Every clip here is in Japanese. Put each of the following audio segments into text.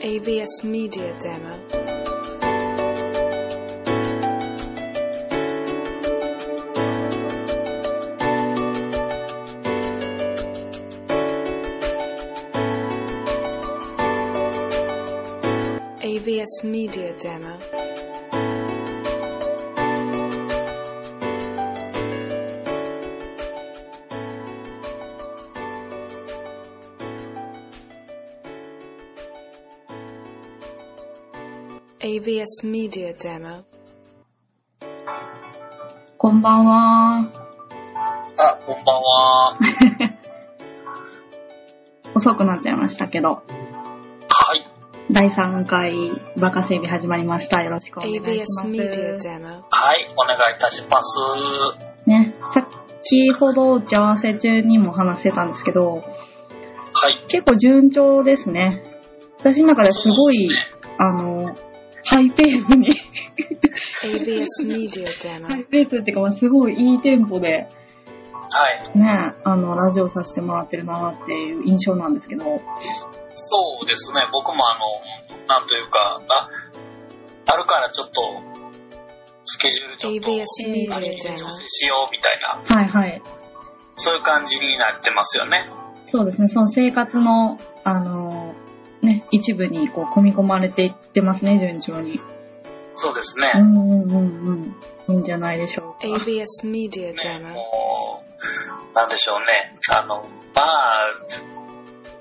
AVS Media Demo. AVS Media Demo. AVS Media Demo. こんばんは。あ、こんばんは。遅くなっちゃいましたけど、はい。第3回バカ整備始まりました。よろしくお願いしま Media す。Demo. はい、お願いいたします。ね、先ほど打ち合わせ中にも話してたんですけど、はい。結構順調ですね。私の中ですごい、ねあの、ハイペースに、AVS Media ハ Demo. イペースっていうか、まあすごいいいテンポで、はい。ね、あの、ラジオさせてもらってるなっていう印象なんですけど、そうですね。僕もあの、なんというか、あ、あるからちょっと、スケジュールちょっと、ABS メディア調整しようみたいな、はいはい。そういう感じになってますよね。そうですね、その生活の、あの、ね、一部にこう組み込まれていってますね、順調に。そうですね。うんうんうんうん。いいんじゃないでしょうか。AVS Media ね、Demo. もう、なんでしょうね。あの、まあ、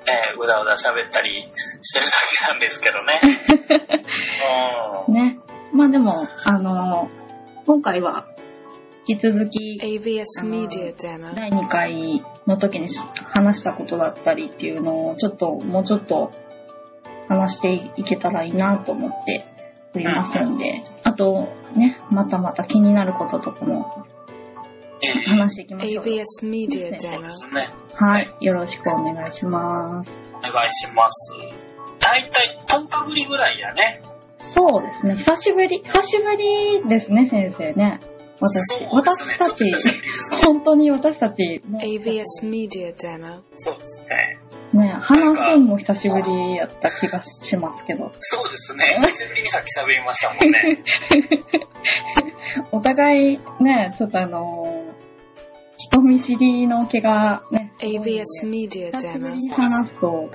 ね、うだうだ喋ったりしてるだけなんですけどね。うん。ね。まあでも、あの、今回は、引き続き、AVS Media Demo. 第2回の時に話したことだったりっていうのを、ちょっと、もうちょっと話していけたらいいなと思っておりますんで、あと、ね、またまた気になることとかもえ え話していきましょう。AVS Media そう Demo. ですね。はい。よろしくお願いします。お願いします。だいたい10日ぶりぐらいやね。そうですね。久しぶり、久しぶりですね、先生ね。私、ね私たち本当に私たち、もう AVS Media Demo. そうですね。ね、話すんも久しぶりやった気がしますけど、そうですね。久しぶりにさっき喋りましたもんね。お互いね、ちょっとあのー人見知りの毛がね、AVS Media 久しぶ Demo. りに話すと、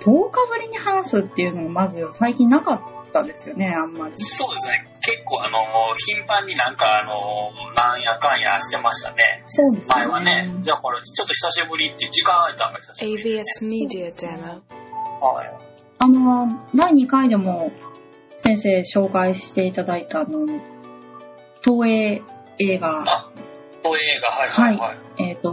10日ぶりに話すっていうのもまず最近なかったですよね、あんまり。そうですね。結構あの、頻繁になんかあの、なんやかんやしてましたね。そうですよ前はねね。。じゃあこれちょっと久しぶりって時間空いたのが久しぶりで、AVS Media Demo. はい。あの、第2回でも先生紹介していただいたあの、東映映画、あ、東映画、はいはいはい。えっ、と、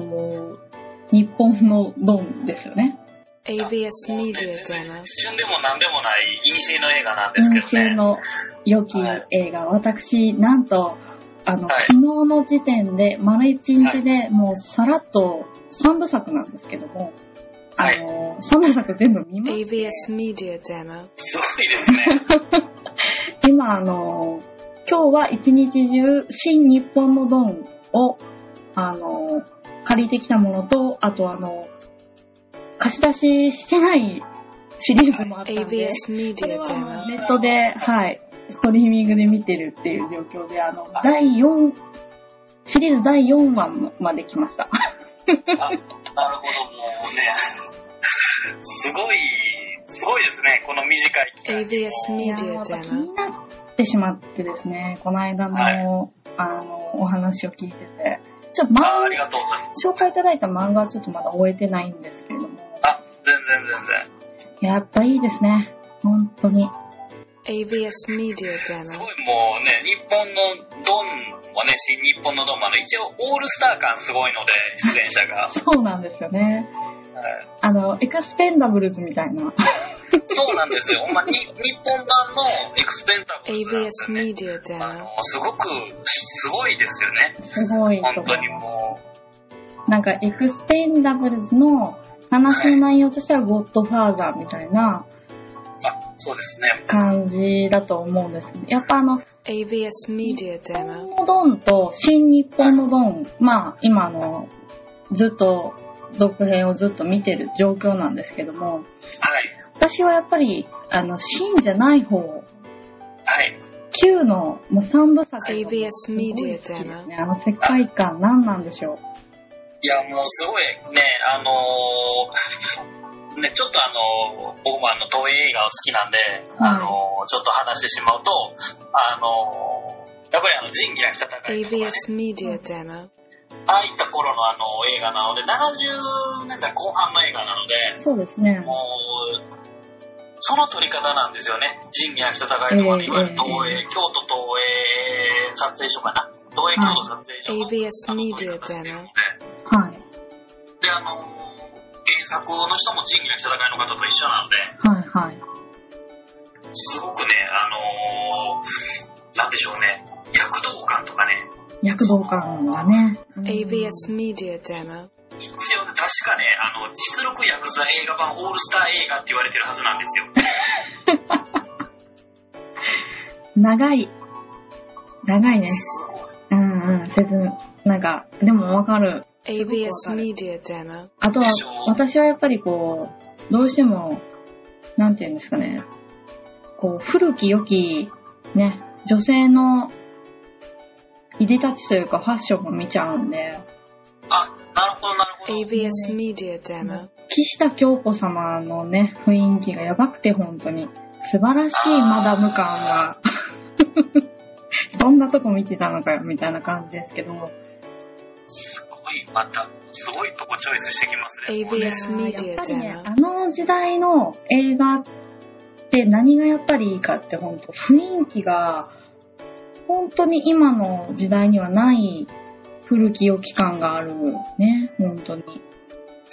日本のドンですよね。AVS もうね Media 全然 Demo. 旬でもなんでもない、イニシエの映画なんですけどね。先の良き映画、私、なんと、あの、はい昨日の時点で、丸一日でもうさらっと3部作なんですけども、はいあの、3部作全部見まして、AVS Media Demo. すごいですね。今、あの、今日は一日中、新日本のドンを、あの、借りてきたものと、あとあの、貸し出ししてないシリーズもあったの Demo. ネットで、はい、ストリーミングで見てるっていう状況で、あの、第4、シリーズ第4話まで来ました。あなるほど、もうね。すごい、すごいですね。この短い期間に。AVS いやー Media やっぱ気.になってしまってですね、この間の、はいあの、お話を聞いてて、ちょっと漫ああり画、がとうございます。紹介いただいた漫画はちょっとまだ終えてないんです全然全然。やっぱいいですね。本当に。AVS Media す Demo. ごいもうね、日本のドンはね、新日本のドンもあの、一応オールスター感すごいので、出演者が。そうなんですよね。はいあの、エクスペンダブルズみたいな。そうなんですよ。ほんまに、日本版のエクスペンタブルズなんです AVS よね。Media あ Demo. の、すごく、すごいですよね。すごいと本当に。もなんか、エクスペンダブルズの話の内容としては、ゴッドファーザーみたいなそうですね。感じだと思うんですけど、やっぱあの、AVS Media 日 Demo. 本のドンと新日本のドン、まあ、今あの、ずっと、続編をずっと見てる状況なんですけども、はい。私はやっぱり、あの、シーンじゃない方、はい。Q のもう3部作が ABS すごい好きですね Media。あの世界観何なんでしょう。いや、もうすごいね、あのーね、ちょっとあのー僕もあの、東映映画好きなんで、あのーちょっと話してしまうと、あのーやっぱりあの、仁義なき戦いとかね、ABS Media Demo. ああいった頃のあの、映画なので、70年代後半の映画なので、そうですね。もう、その撮り方なんですよね。仁義なき戦いとかの、ええいわゆる東映、京都東映撮影所かな。東映京都撮影所の、ABS あの Media 撮り方してるのではい。で、あの、原作の人も仁義なき戦いの方と一緒なので、はいはい。すごくね、あのーなんでしょうね、躍動感とかね、躍動感がね。うん ABS Media Demo. 一応ね、確かね、あの、実力ヤクザ映画版オールスター映画って言われてるはずなんですよ。長い。長いね。すごい。うんうん。せず、なんか、でもわかる。ABS Media Demo. あとは私はやっぱりこう、どうしても、なんていうんですかね。こう、古き良き、ね、女性の、いでたちというかファッションも見ちゃうんで、あ、なるほど、なるほど。ABS Media Demo. 岸田京子様のね、雰囲気がやばくて本当に。素晴らしいマダム感が。そんなとこ見てたのかよ、みたいな感じですけど。すごい、また、すごいとこチョイスしてきますね。ABS や Media っぱりね.あの時代の映画って何がやっぱりいいかって本当雰囲気が、本当に今の時代にはない古き良き感があるね、本当に。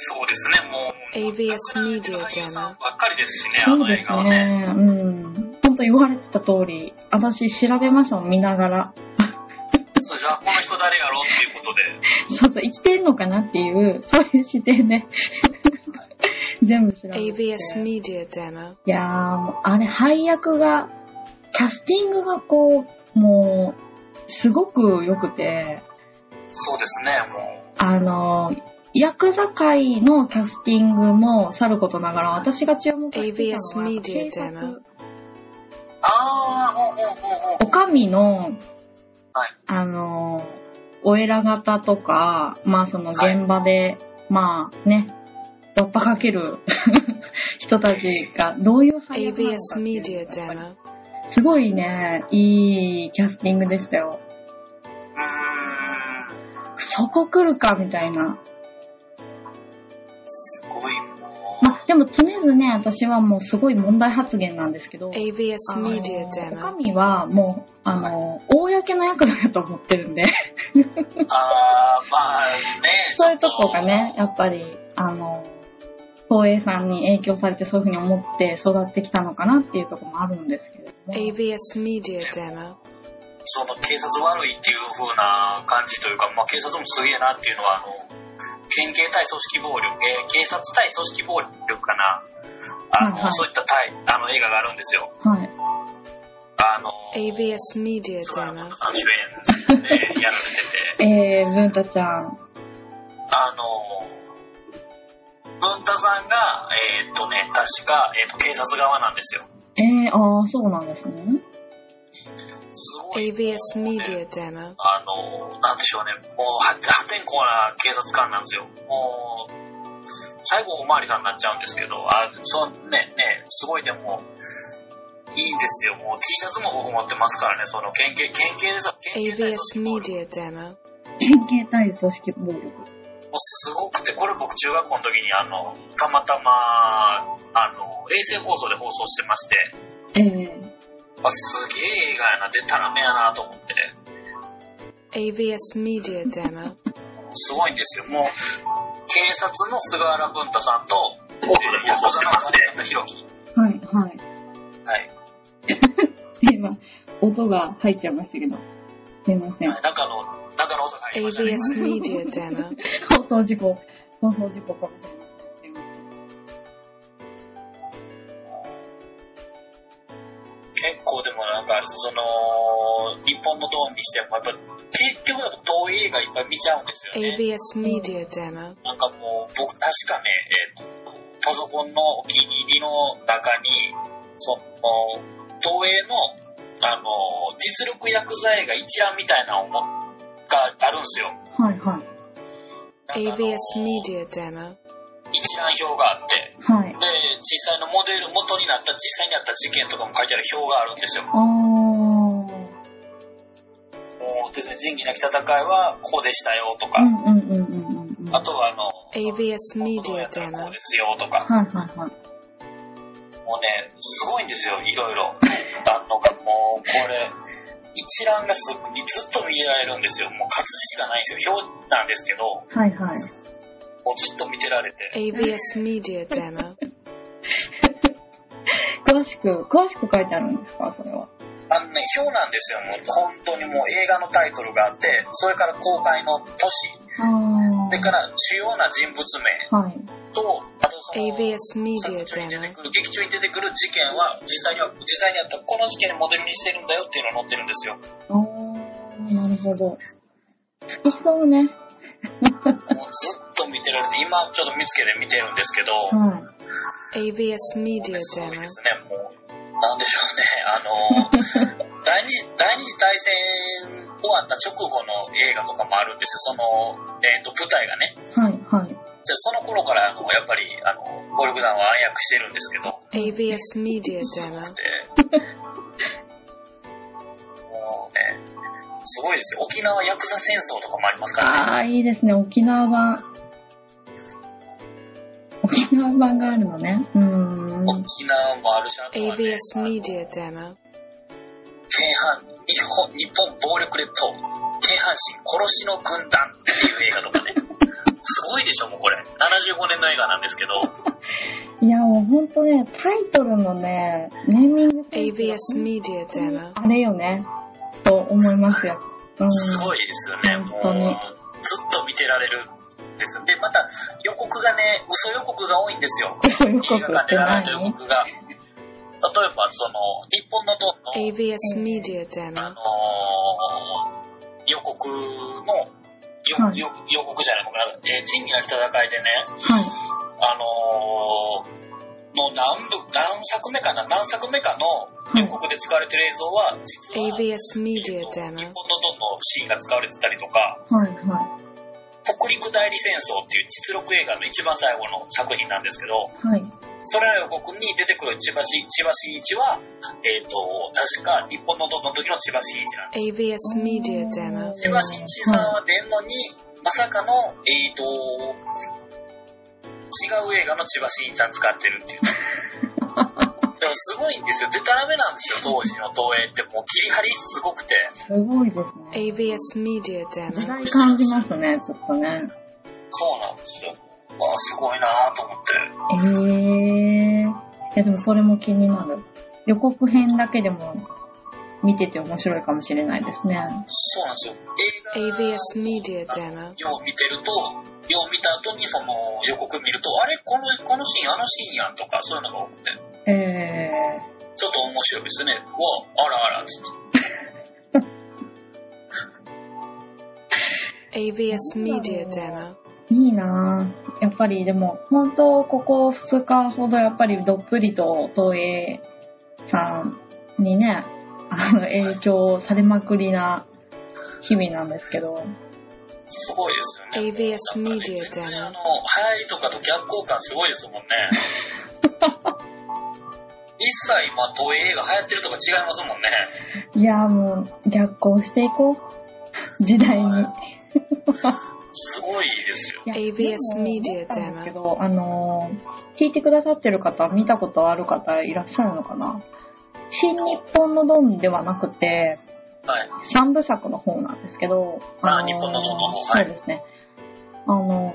そうですね、もう。ABS 亡くな Media られた俳優さん Demo. ばっかりですしね、あそうの映です画はね。ね。うん。本当言われてた通り、私調べましたもん、見ながら。そうじゃあ、この人誰やろうっていうことで。そうそう、生きてんのかなっていう、そういう視点で、全部調べて。ABS Media Demo. いやー、もうあれ、配役が、キャスティングがこう、もう、すごく良くて、そうですね、もあの、ヤクザ界のキャスティングもさることながら、私が注目してたのは、ABS 警 Media 察あー、ほうほうほうほう。おかみの、はい。あの、お偉方とか、まあその現場で、まあね、わっぱかける 人たちがどういう配役なのっていうの.すごいね、いいキャスティングでしたよ。そこ来るか、みたいな。すごい、でも常々ね、私はもうすごい問題発言なんですけど、ABS あの Media お Demo. かみはもう、あの、公の役だと思ってるんで、あー、まあね、そういうとこがね、やっぱり、あの、東映さんに影響されてそういうふうに思って育ってきたのかなっていうところもあるんですけれども。ABS Media Demo. その警察悪いっていう風な感じというか、まあ、警察もすげえなっていうのは、あの、県警対組織暴力、えー警察対組織暴力かな。あの、はいはいそういった対あの映画があるんですよ。はい。あの、ABS Media 菅原 Demo. さん主演でやられてて、えー、文太ちゃん。あの、文太さんが、えーっとね、確か、えーっと、警察側なんですよ。えー、ああ、そうなんですね。すごい。ABS もうね Media Demo. あの、なんでしょうね、もう破破天荒な警察官なんですよ。もう、最後おまわりさんになっちゃうんですけど、あ、そうね、ね、すごいでも、いいんですよ。もう T シャツも僕持ってますからね、その県警、県警ですよ。県警対 ABS Media Demo. 県警対組織暴力。もうすごくて、これ僕中学校の時にあの、たまたま、あの、衛星放送で放送してまして、えー、あ、すげえ映画やな、出たらめやなと思って、ABS Media Demo. すごいんですよ。もう、警察の菅原文太さんと、えー、安岡の金方弘樹。はい、はい。はい。今、音が入っちゃいましたけど。すいません。中の、中の音が入りましたね。ABS Media Demo. 放送事故、放送事故かもしれない。結構でもなんか、その、日本のドーンにしても、やっぱ、結局やっぱ遠い映画いっぱい見ちゃうんですよね。ABS Media Demo. なんかもう、僕確かね、えっ、と、パソコンのお気に入りの中に、その、東映の、あの、実力薬剤映画一覧みたいなのがあるんですよ。はいはい。なんかあの AVS Media Demo. 一覧表があって、はい。で、実際のモデル、元になった、実際にあった事件とかも書いてある表があるんですよ。もうですね、仁義なき戦いはこうでしたよとか、うんうんうんうんうんうん。あとはあの、この Media やつはこ.うですよとか、はいはいはい。もうね、すごいんですよ、いろいろ。あんのが、もう、これ、一覧がすぐにずっと見られるんですよ。もう数しかないんですよ。表なんですけど、もはいはい。うずっと見てられて。AVS Media Demo. 詳しく、詳しく書いてあるんですか？それは。あのね、表なんですよ。もう本当にもう映画のタイトルがあって、それから公開の年、あそれから主要な人物名あ。はい。と、あとその、AVS 作 Media 中に出て Demo. くる、劇中に出てくる事件は、実際には、実際にあったこの事件をモデルにしてるんだよっていうのが載ってるんですよ。なるほど。好きそうね。もうずっ今ちょっと見つけて見てるんですけど、は AVS Media すごい？Demo. ですね、もう、なんでしょうね、あの、第二次第二次大戦終わった直後の映画とかもあるんですよ、その、えっ、と、舞台がね。い。はいはい。じゃあその頃から、あの、やっぱり、あの、暴力団は暗躍してるんですけど、AVS Media すご Demo. くて、もうね、すごいですよ。沖縄ヤクザ戦争とかもありますからね。ああ、いいですね。沖縄版。沖縄版があるのね。うーん。沖縄もあるし、あとはね、AVS あの Media Demo. 京阪日本日本暴力列島京阪神殺しの軍団っていう映画とかね すごいでしょもうこれ75年の映画なんですけどいや、もうほんとね、タイトルのね、ネーミングセンス AVS が Media Demo. あれよね。と思いますよ。うん。すごいですよねも本当にうずっと見てられるんです。よでまた予告がね嘘予告が多いんですよ。嘘予告ってでやられた予何？告が。例えばその日本のドンの AVS Media あ Demo. のー予告のよはい。よ予告じゃないのかな、えー、仁義なき戦いでね。はい。あのー、の何部、何作目かな？何作目かの予告で使われてる映像は、実は、ABS え Media っと日 Demo. 本のドンのシーンが使われてたりとか、はいは北陸代理戦争っていう実録映画の一番最後の作品なんですけど、い。はい。それらの予告に出てくる千葉し千葉真一は、えっ、と、確か日本のドンの時の千葉真一なんです。ABS Media Demo. 千葉真一さんは出んのに、まさかの、えっ、と、違う映画の千葉真一さん使ってるっていう。でもすごいんですよ。デタラメなんですよ、当時の東映って。もう切り張りすごくて。すごいですね。ABS Media 時 Demo. 代感じますね、ちょっとね。そうなんですよ。あすごいなと思って。ええー。いや、でもそれも気になる。予告編だけでも見てて面白いかもしれないですね。そうなんですよ。映画 ABS Media Demo. よう見てると、よう見た後にその予告見ると、あれ？この、このシーン、あのシーンやんとか、そういうのが多くて、ええちょっと面白いですね。うわ、あらあら、つって。ABS Media Demo. ー。いいなぁ。やっぱりでも、本当ここ2日ほどやっぱりどっぷりと東映さんにね、あの影響されまくりな日々なんですけど。すごいですよね。ABS なんかね Media 全然 Demo. あの、流行りとかと逆効果すごいですもんね。一切今、東映映画流行ってるとか違いますもんね。いやーもう逆行していこう。時代に。すごいですよ。ABS でも Media 思ったんですけ.ど、あのー聞いてくださってる方、見たことある方いらっしゃるのかな？新日本のドンではなくて、はい。三部作の方なんですけど、あ日本のドンの方はいそうですね。あの、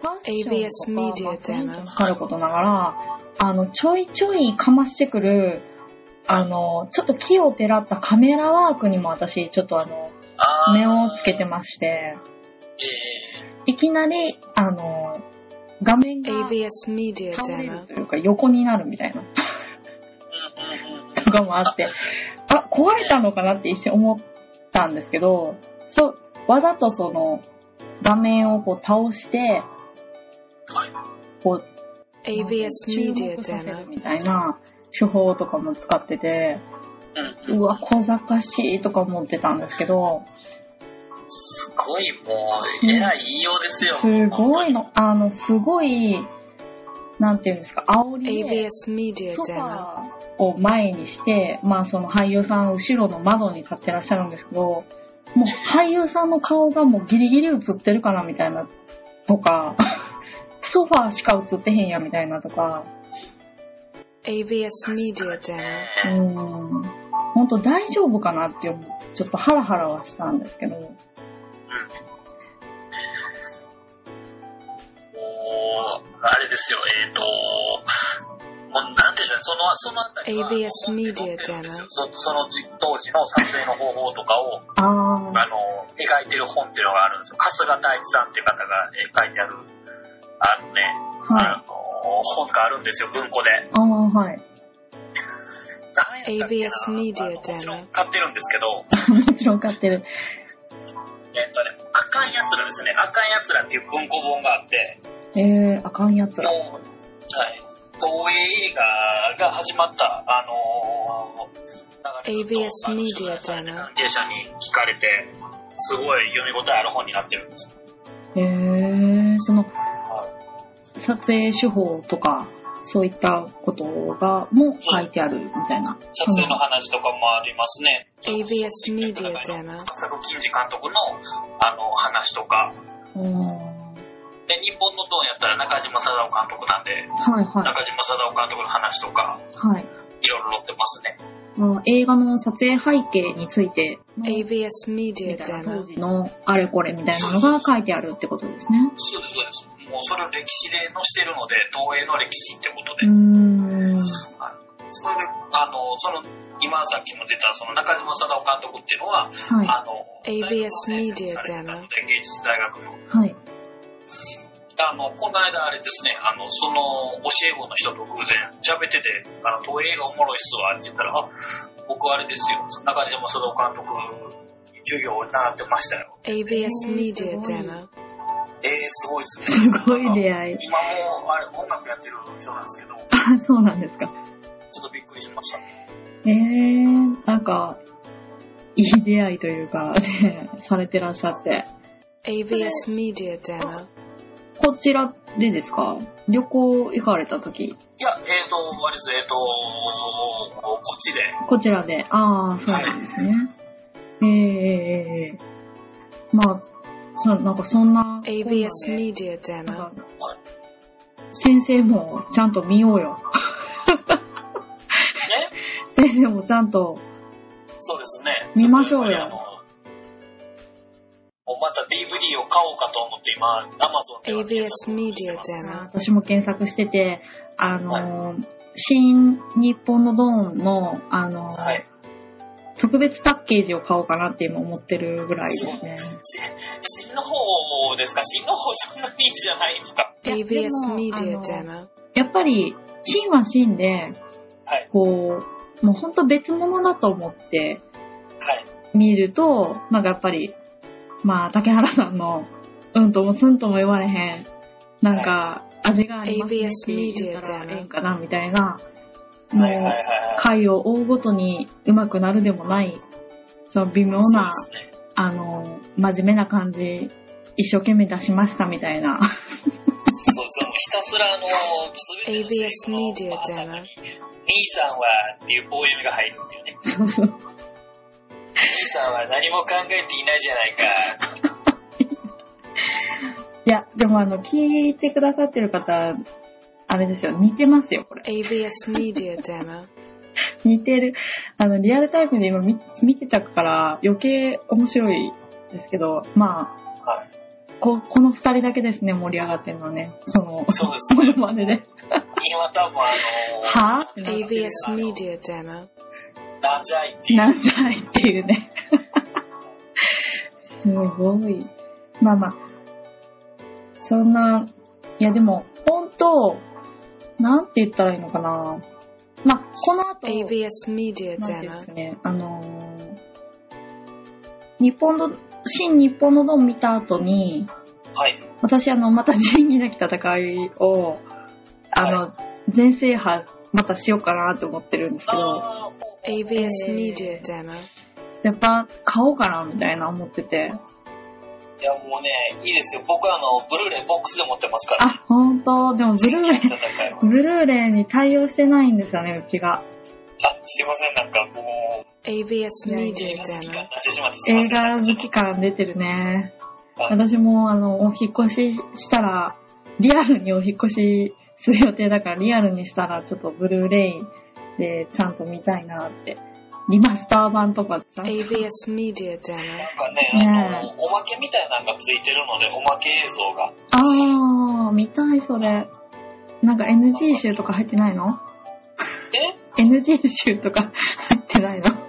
ファッションとか ABS かることながら、あの、ちょいちょいかましてくる、あの、ちょっと木をてらったカメラワークにも私、ちょっとあの、目をつけてまして、えいきなり、あの、画面が ABS Media 倒れる Demo. というか横になるみたいなとかもあって、あ、壊れたのかなって一瞬思ったんですけど、そう、わざとその画面をこう倒して、はい。こう、ABS 注 Media 目させる.みたいな手法とかも使ってて、うわ、小賢しいとか思ってたんですけど、すごいもう、えらい言いようですよ。すごいの、あの、すごい、なんていうんですか、煽りで、ソフ.ァーを前にして、まあその俳優さん後ろの窓に立ってらっしゃるんですけど、もう俳優さんの顔がもうギリギリ映ってるかなみたいなとか、ソファーしか映ってへんやみたいなとか、ABS Media Demo. うーん、ほん。と大丈夫かなって思う。ちょっとハラハラはしたんですけど、もう、あれですよ、えっ、と、もうなんでしょうね、その、そのあたりは ABS 本に Media 載ってるんですよそその時当時の撮影の方法とかを、ああの、描いてる本っていうのがあるんですよ。春日大地さんっていう方が、えー書いてある。あの、本があるんですよ、文庫で。ああ、はい。何やったっけな ABS Media あのもちろん.買ってるんですけど、もちろん買ってる。えっとね、あかんやつらですね。あかんやつらっていう文庫本があって、えー、あかんやつら。はい。東映映画が始まった、あのー、ABS ちょっとあの Media 取材されて Demo 関係者に聞かれて、すごい読み応えある本になってるんですよ。えー、その、は撮影手法とか、そういったことが、も書いてあるみたいな。撮影の話とかもありますね。ABS Media Demo. 作金次監督のあの話とか、うん。はで、日本のドンやったら中島貞夫監督なんで、いは中島貞夫監督の話とか、い。はい。いろいろ載ってますね。あ映画の撮影背景についての、ABS み Media たいな当.時のあれこれみたいなのが書いてあるってことですね。そうです、そうです。もうそれを歴史で載せてるので、東映の歴史ってことで。うーん。それで、あの、その、今さっきも出た、その中島貞夫監督っていうのは、はい。あの、ABS 大学の先生をされてたので芸術大学の。はい。あの、この間あれですね、あの、その、教え子の人と偶然喋ってて、あの、東映がおもろいっすわって言ったら、あ、僕あれですよ、中島貞夫監督、授業を習ってましたよ。ABS Media Demo. えー、すごいっすね。すごい出会い。今もう、あれ、音楽やってる人なんですけど、ちょあ、そうなんですか。っとびっくりしました。えー、なんか、いい出会いというか、ね、されてらっしゃって。ABS Media Demo. こちらでですか？旅行行かれた時、いや、えっ、と、あれです、えっ、と、こっちで、こちらで。ああ、そうなんですね。えー、えー、えー、まあ、そなんかそんな。ABS こんなね Media なん Demo. か先生もちゃんと見ようよ。ね、先生もちゃんと、そうですね。見ましょうよまた DVD を買おうかと思って今、Amazon で ABS 索してます Media Demo. 私も検索してて、あのー、新日本のドーンの、あのーはい。特別パッケージを買おうかなって今思ってるぐらいですね。し新の方ですか？新の方そんなにいいじゃないですか？ABS でも Media あの Demo. やっぱり、シンはシンで、はい。こう、もうほんと別物だと思ってはい。見ると、なんかやっぱり、まあ、竹原さんの、うんともすんとも言われへん、なんか、味がありますねって言ったらええんかな、みたいな、もう。回を追うごとに上手くなるでもない、その微妙な。あの、真面目な感じ、一生懸命出しましたみたいな。そうそう。ひたすらあの、すべての ABS セリフの Media 頭 Demo. に兄さんはっていう棒読みが入るっていうね。そうそう。兄さんは何も考えていないじゃないか。いや、でもあの、聞いてくださってる方、あれですよ、似てますよ、これ。ABS Media Demo. 似てる。あの、リアルタイムで今見見てたから余計面白いですけど、まあ、はい。ここの二人だけですね、盛り上がってるのはね。その、そうですモねノマネで。今多分あのはぁってなって ABS Media Demo. なんじゃいっていう。なんじゃいっていうね。すごい。まあまあ、そんな、いやでも、本当なんて言ったらいいのかな。まあ、この後、ABS Media なんていうんですか Demo. ね、あのー日本の、新日本のドン見た後に、はい。私あの、また仁義なき戦いを、あの、全制覇またしようかなと思ってるんですけど、AVS Eh. Media Demo. やっぱ買おうかなみたいな思ってて。いや、もうね、いいですよ。僕はあの、ブルーレイボックスで持ってますから。あ、ほんと、でもブルーレイ、ブルーレイに対応してないんですよね、うちが。あ、すいません、なんかもう、てしまってすいま映。画好き感出てるね。はい私も、あの、お引っ越ししたら、リアルにお引っ越しする予定だから、リアルにしたら、ちょっとブルーレイでちゃんと見たいなって。リマスター版とかさ。AVS Media Demo. なんかね、ねあの、おまけみたいなのがついてるので、おまけ映像が。あー、見たい、それ。なんか NG 集とか入ってないの？え ?NG 集と か入ってないの？N、NG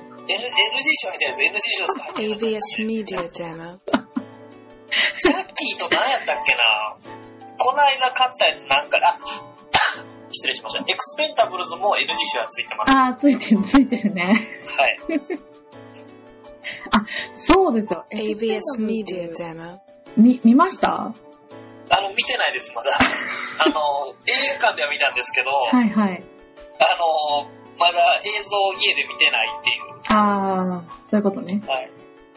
賞みたいです。NG 賞ですか AVS Media Demo. ジャッキーと何やったっけな？この間買ったやつなんか、あ、失礼しました。エクスペンタブルズも NG 賞はついてます。はあー、ついてる、ついてるね。い。そうですよ。AVS Media Demo. み、見ました？あの、見てないです、まだ。あの、映画館では見たんですけど、はいはい。あの、まだ映像を家で見てないっていう。あー、そういうことね。はい。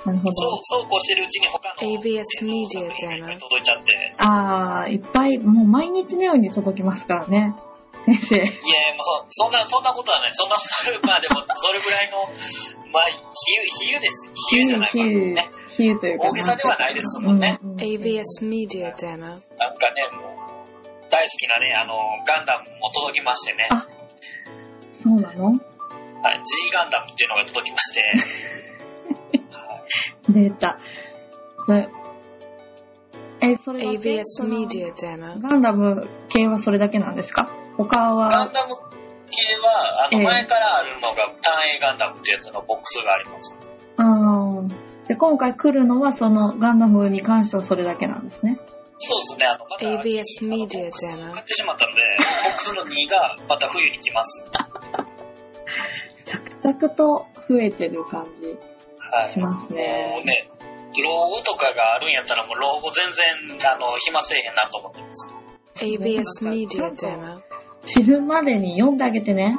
なるほど。そう、そうこうしてるうちに他の ABS 映像 Media 作品が Demo 届いちゃって。あー、いっぱい、もう毎日のように届きますからね。先生。いや、もうそそんな、そんなことはない。そんな、それ、まあでも、それぐらいの、まあ、比喩、比喩です。比喩じゃないか比喩ね。、比喩というか。大げさではないですもんねうんうん AVS Media Demo. なんかね、もう、大好きなね、あの、ガンダムも届きましてね。あそうなの？はい、G ガンダムっていうのが届きまして。はい出た。それ、え、それは AVS その Media Demo. ガンダム系はそれだけなんですか？他ガはン、ダム系は、あの、ええ前からあるのが、単影ガンダムってやつのボックスがあります。あーで、今回来るのはそのガンダムに関してはそれだけなんですね。そうですね、あの、また、ABS あのボ Media ックス Demo 買ってしまったので、ボックスの2がまた冬に来ます。着々と増えてる感じはい。しますね。もうね、老後とかがあるんやったらもう老後全然、あの、暇せえへんなと思ってます。AVS Media Demo. 死ぬまでに読んであげてね。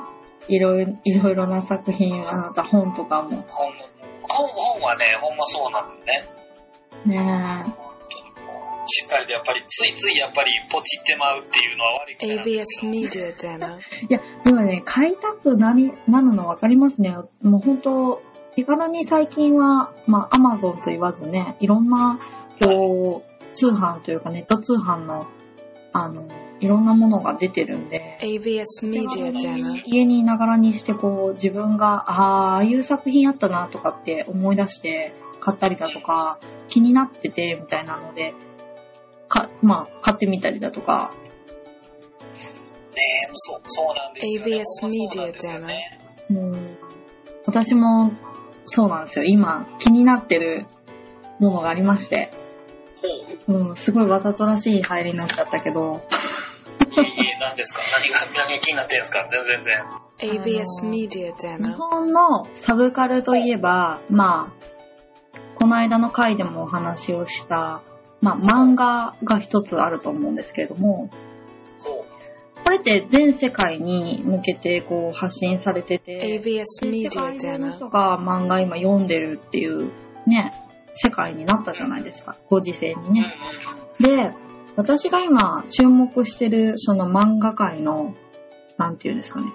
いろいろ、いろいろな作品、あなた本とかも。本、本本はね、ほんまそうなんでね。ねしっかりとやっぱり、ついついやっぱりポチってまうっていうのは悪い癖なんで AVS すよ。Media Demo. え。い？や、でもね、買いたくなり、なるの分かりますね。もう本当手軽に最近は、まあ、アマゾンと言わずね、いろんな、こう、通販というかネット通販の、あの、いろんなものが出てるんで、Demo. 家にいながらにしてこう自分がああああいう作品あったなとかって思い出して買ったりだとか気になっててみたいなのでかまあ買ってみたりだとかねそう、そうなんですよ、ね。ABS ほんまそうなんですよね。うん私もそうなんですよ今気になってるものがありまして、ほう。うん、すごいわざとらしい入りになっちゃったけどいえいえ、何ですか？何が、何が気になってるんですか？全然全然。AVS Media 日 Demo. 本のサブカルといえば、まあ、この間の回でもお話をした、まあ、漫画が一つあると思うんですけれども、ほこれって全世界に向けてこう発信されてて、で世 Media 界中の.人が漫画今読んでるっていうね、世界になったじゃないですか、ご時世にね。で、私が今注目してるその漫画界の、なんていうんですかね、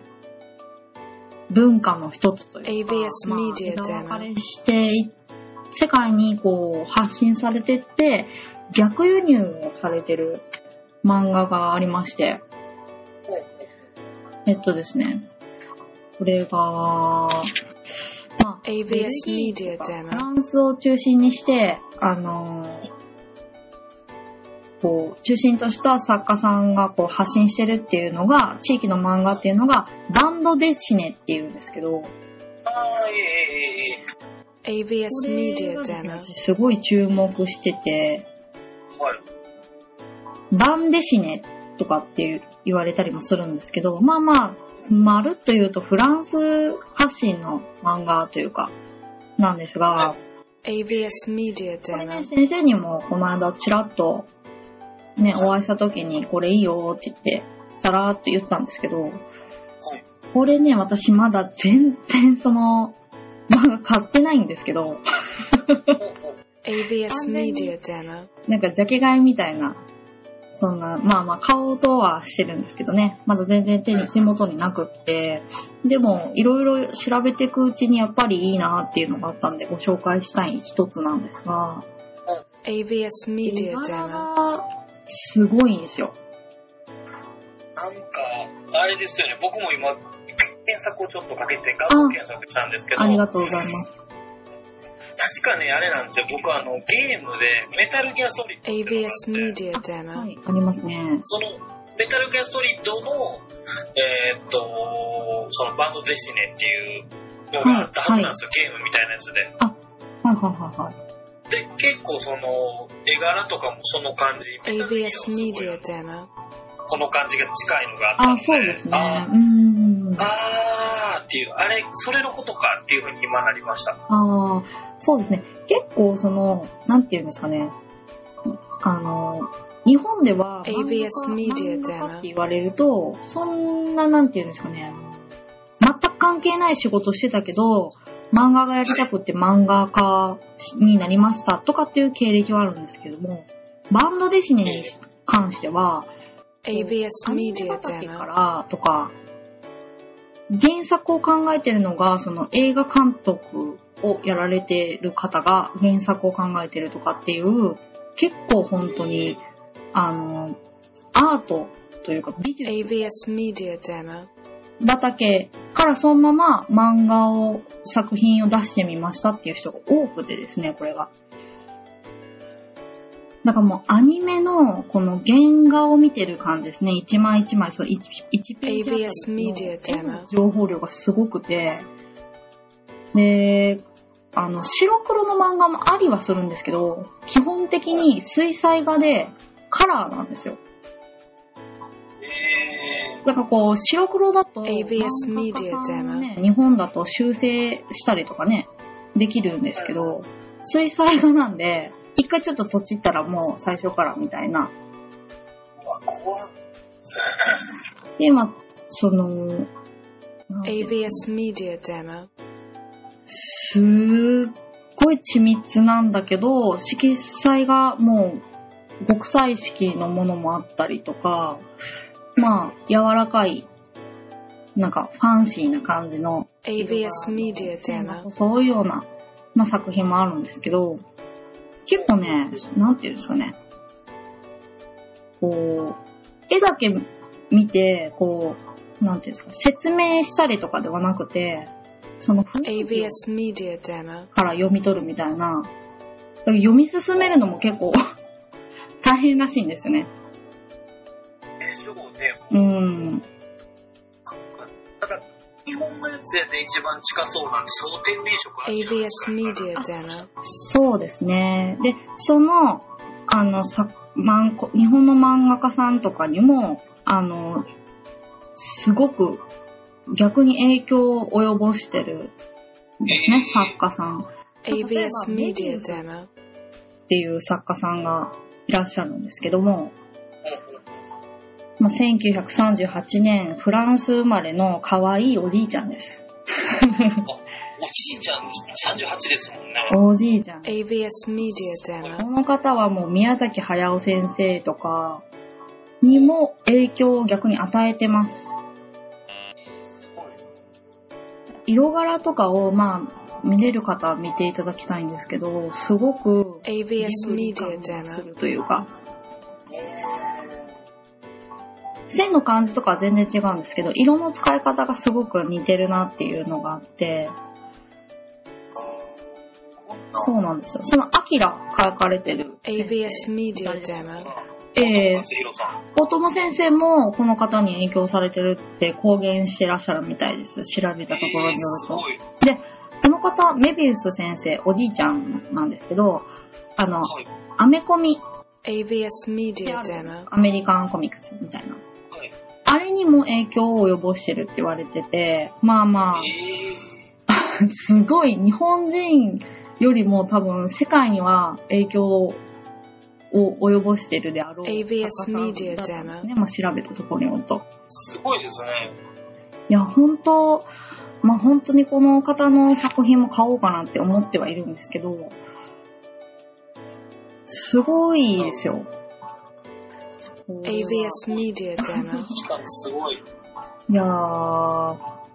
文化の一つというか、あ Media 枝分かれしてい世界にこう発信されてって、逆輸入をされてる漫画がありまして、えっとですね、これが、まあ、ABS フランスを中心にして、あのーこう、中心とした作家さんがこう発信してるっていうのが、地域の漫画っていうのが、バンドデシネっていうんですけど、ああ、いえいえ ABS すごい注目してて、え。はい。バンデシネとかっていう言われたりもするんですけど、まあまあ、まるっと言うとフランス発信の漫画というか、なんですが、ABS Media これね.先生にもこの間ちらっとね、お会いした時にこれいいよって言ってさらーって言ったんですけど、これね、私まだ全然その、まだ買ってないんですけど、ほうほう AVS Media Demo. なんかジャケ買いみたいな、そんな、まあまあ買おうとはしてるんですけどね、まだ全然手に手元になくって、でもいろいろ調べていくうちにやっぱりいいなっていうのがあったんでご紹介したい一つなんですが、AVS 絵 Media 柄 Demo. がすごいんですよ。なんか、あれですよね、僕も今、検索をちょっとかけて画像検索したんですけど、ありがとうございます。確かね、あれなんですよ、僕あの、ゲームでメタルギアソリッドっていうのが AVS あって Media は.い、ありますね。その、メタルギアソリッドの、えーっと、そのバンドデシネっていうのがあったはずなんですよ、ゲームみたいなやつで。はいはいはいはい。で、結構その、絵柄とかもその感じ、メタルギア AVS もすごい Media Demo. この感じが近いのがあったんあ、で、そうですね。あうーん。あーっていう、あれ、それのことかっていうふうに今なりました。ああ、そうですね。結構その、なんていうんですかね。あの、日本では画家 Media 漫画家 Demo って言われると、そんな、なんていうんですかね。全く関係ない仕事してたけど、漫画がやりたくって漫画家になりましたとかっていう経歴はあるんですけども、バンドデシネに関しては、ニメ Media 畑か Demo. らとか、原作を考えてるのが、その映画監督をやられてる方が原作を考えてるとかっていう、結構本当に、あの、アートというか美術 AVS Media Demo. 畑からそのまま漫画を、作品を出してみましたっていう人が多くてですね、これが。だからもうアニメのこの原画を見てる感じですね。一枚一枚、そう、一一ページの情報量がすごくて、で、あの、白黒の漫画もありはするんですけど、基本的に水彩画でカラーなんですよ。えだからこう、白黒だと、ABS 漫画家さん Media ね、日本だと修正したりとかね、できるんですけど、水彩画なんで、一回ちょっとそっち行ったらもう最初からみたいな。怖っ。で、まあ、その、なんていうの？AVS Media Demo. すっごい緻密なんだけど、色彩がもう極彩色のものもあったりとか、まあ、柔らかい、なんかファンシーな感じの AVS Media 線が Demo. そういうような、まあ、作品もあるんですけど、結構ね、なんていうんですかね、こう、絵だけ見て、こう、なんていうんですか、説明したりとかではなくて、その雰囲気.から読み取るみたいな、読み進めるのも結構 大変らしいんですよね。うん。だから、日本のやつやで一番近そうなんで、その天然色あるじゃな.そうですね。で、その、あの、さ、漫画日本の漫画家さんとかにも、あの、すごく逆に影響を及ぼしてるんですね、えー作家さん。Demo. っていう作家さんがいらっしゃるんですけども、まあ、1938年フランス生まれの可愛いおじいちゃんです。おじいちゃん38ですもんね。おじいちゃん。AVS Media こ Demo. の方はもう宮崎駿先生とかにも影響を逆に与えてます。色柄とかをまあ見れる方は見ていただきたいんですけど、すごくブリ Media 感がす.るというか、え線の感じとかは全然違うんですけど、色の使い方がすごく似てるなっていうのがあって、そうなんですよ。そのアキラ書かれてる先生。AVS Media Demo. えー松弘さん。大友先生もこの方に影響されてるって公言してらっしゃるみたいです。調べたところによると。すごい。この方、メビウス先生、おじいちゃんなんですけど、あの、はい。アメコミゃないです Demo. かアメリカンコミックスみたいな。はい。あれにも影響を及ぼしてるって言われてて、まあまえあ、すごい日本人よりも多分世界には影響をを及ぼしているであろうったんです Media ね。まあ、調べたところによると。すごいですね。いや、本当まあ本当にこの方の作品も買おうかなって思ってはいるんですけど、すごいですよ。ABS Media Demo. しかもすごい。いやー、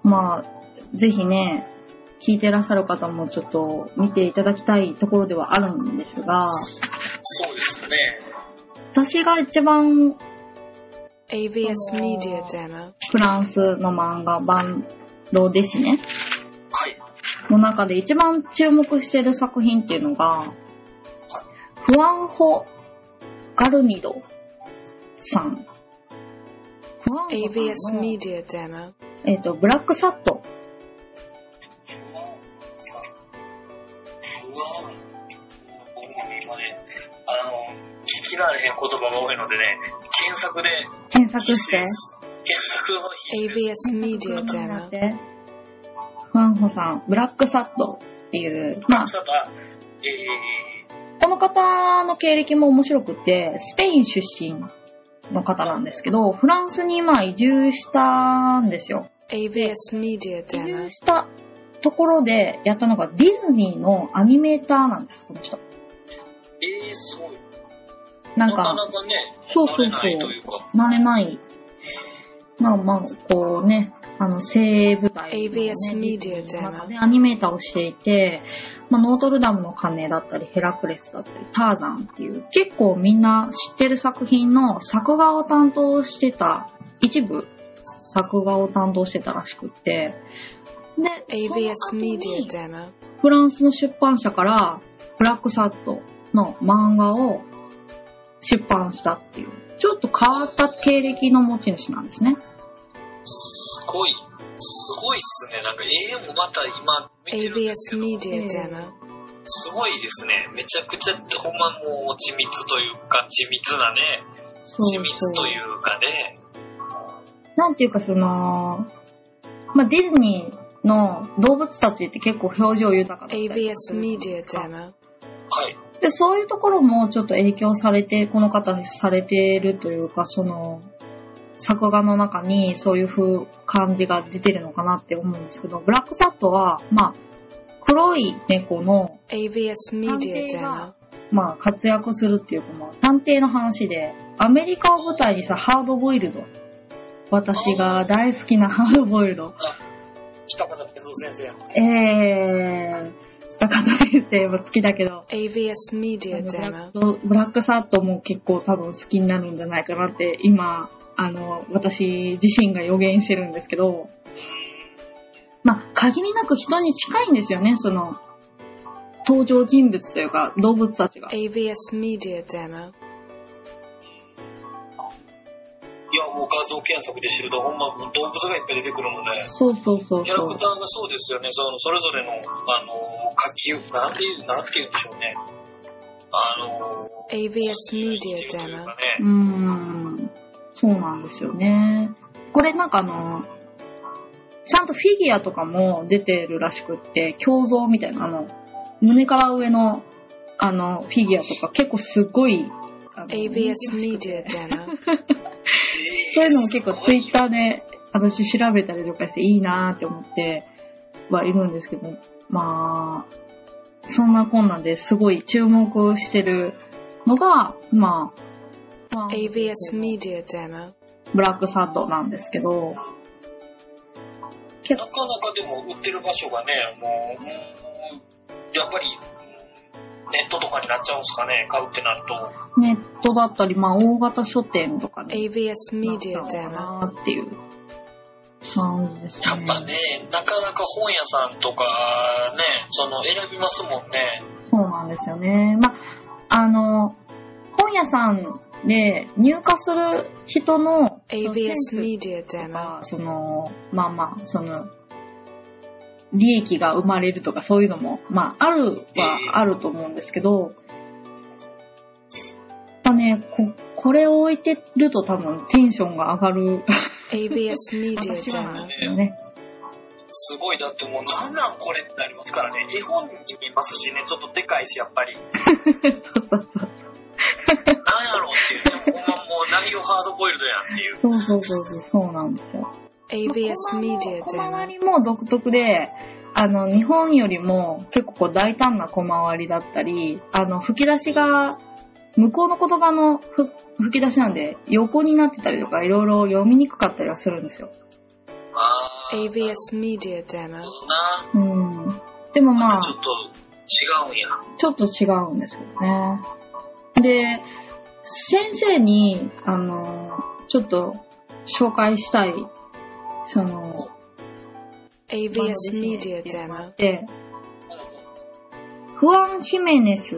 まあ、ぜひね、聞いてらっしゃる方もちょっと見ていただきたいところではあるんですが、そうですね。私が一番 ABS Media Demo. フランスの漫画、バンロデシネはい。の中で一番注目してる作品っていうのが、フワンホ・ガルニドさん。ABS Media Demo. えっ、と、ブラックサット。うわ僕も今ね、あの、聞き慣れへん言葉が多いのでね、検索で、検索して。検索の必須です。ABS Media 検索 Demo. してフワンホさん、ブラックサットっていう、まあ、えこの方の経歴も面白くて、スペイン出身の方なんですけど、フランスにまあ移住したんですよ。ABS Media 移 Demo. 住したところでやったのがディズニーのアニメーターなんです、この人。ー、えー、すごい。なんか、なかなかね、そうそうそう慣れないというか、慣れない。まあまあ、こうね、あの、西部隊の、ね、ABS ディズニー Media の中でアニメーターをしていて、まあ、ノートルダムの鐘だったり、ヘラクレスだったり、ターザンっていう、結構みんな知ってる作品の作画を担当してた、一部作画を担当してたらしくって、で、ABS. フランスの出版社から、ブラックサットの漫画を出版したっていう、ちょっと変わった経歴の持ち主なんですね。すごい、すごいっすね。なんか絵もまた今見てるんです ABS けど、Media Demo. すごいですね。めちゃくちゃ、ほんまもう緻密というか、緻密なね、緻密というかね、なんていうかその、まあ、ディズニーの動物たちって結構表情豊かだったりとか ABS Media Demo. はい。で、そういうところもちょっと影響されて、この方されているというか、その、作画の中にそういう風感じが出てるのかなって思うんですけど、ブラックサットは、まあ、黒い猫の、ABS Media 探偵が Demo. まあ、活躍するっていうか、まあ、探偵の話で、アメリカを舞台にさ、ハードボイルド。私が大好きなハードボイルド。北方哲夫先生。えー、北方先生も好きだけど、ABS あ Media のブラ.ックブラックサットも結構多分好きになるんじゃないかなって、今、あの、私自身が予言してるんですけど、まあ、限りなく人に近いんですよね、その、登場人物というか、動物たちが。ABS Media Demo. いや、もう画像検索で知ると、ほんまもう動物がいっぱい出てくるので、そうそうそうキャラそう。クターがそうですよね、そのそれぞれの、あの、書き、なんていう、なんて言うんでしょうね。あの、ABS 生 Media きてるとい？う。ん。そうなんですよね。これなんかあの、ちゃんとフィギュアとかも出てるらしくって、胸像みたいな、あの、胸から上の、あの、フィギュアとか結構すごい、ABS 人気らし Media くて Demo. そういうのも結構ツイッターで私調べたりとかしていいなーって思ってはいるんですけど、まあ、そんなこんなんですごい注目してるのが、まあ、まあ ABS Media Demo. ブラックサットなんですけど、なかなかでも売ってる場所がね、もうやっぱり、ネットとかになっちゃうんですかね、買うってなると。ネットだったり、まあ大型書店とかに ABS なっちゃ Media うのか Demo. なっていう感じですね。やっぱね、なかなか本屋さんとかね、その選びますもんね。そうなんですよね。まあ、あの、本屋さんで入荷する人の、そのセン ABS ス Media と.か、その、まあまあ、その、利益が生まれるとかそういうのも、まあ、あるはあると思うんですけど、やっぱね、こ、これを置いてると多分テンションが上がる ABS Media 私はなん Demo. ですよね。すごい、だってもう、なんなんこれってなりますからね。絵本に見ますしね、ちょっとでかいし、やっぱり。そうそうそう。なんやろうっていうね、ほんまもう内容ハードボイルドやんっていう。そうそうそうそう、そうなんですよ。ABS Media 小回 Demo. りも独特で、あの、日本よりも結構こう大胆な小回りだったり、あの、吹き出しが、向こうの言葉のふ吹き出しなんで、横になってたりとか、いろいろ読みにくかったりはするんですよ。あー。ABS Media そ Demo. うな。うん。でもまあ、ちょっと違うんや。ちょっと違うんですよね。で、先生に、あの、ちょっと紹介したい、その、ABS Media Demo. で、フアン・ヒメネス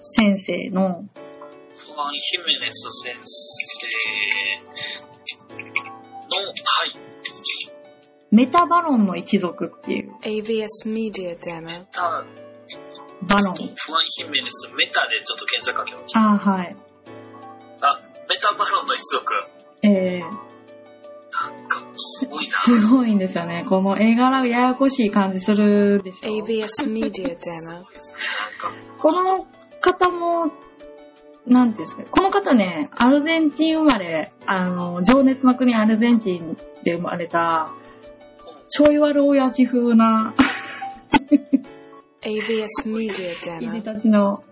先生の、フアン・ヒメネス先生の、はい。メタバロンの一族っていう、ABS Media Demo. たバロン。フアン・ヒメネスメタでちょっと検索かけました。あーはい。あ、メタバロンの一族。すごいんですよね。この絵柄がややこしい感じするでしょ。ABS この方も、なんていうんですか、この方ね、アルゼンチン生まれ、あの、情熱の国アルゼンチンで生まれた、ちょい悪親父風な、ABS いじ. たちの、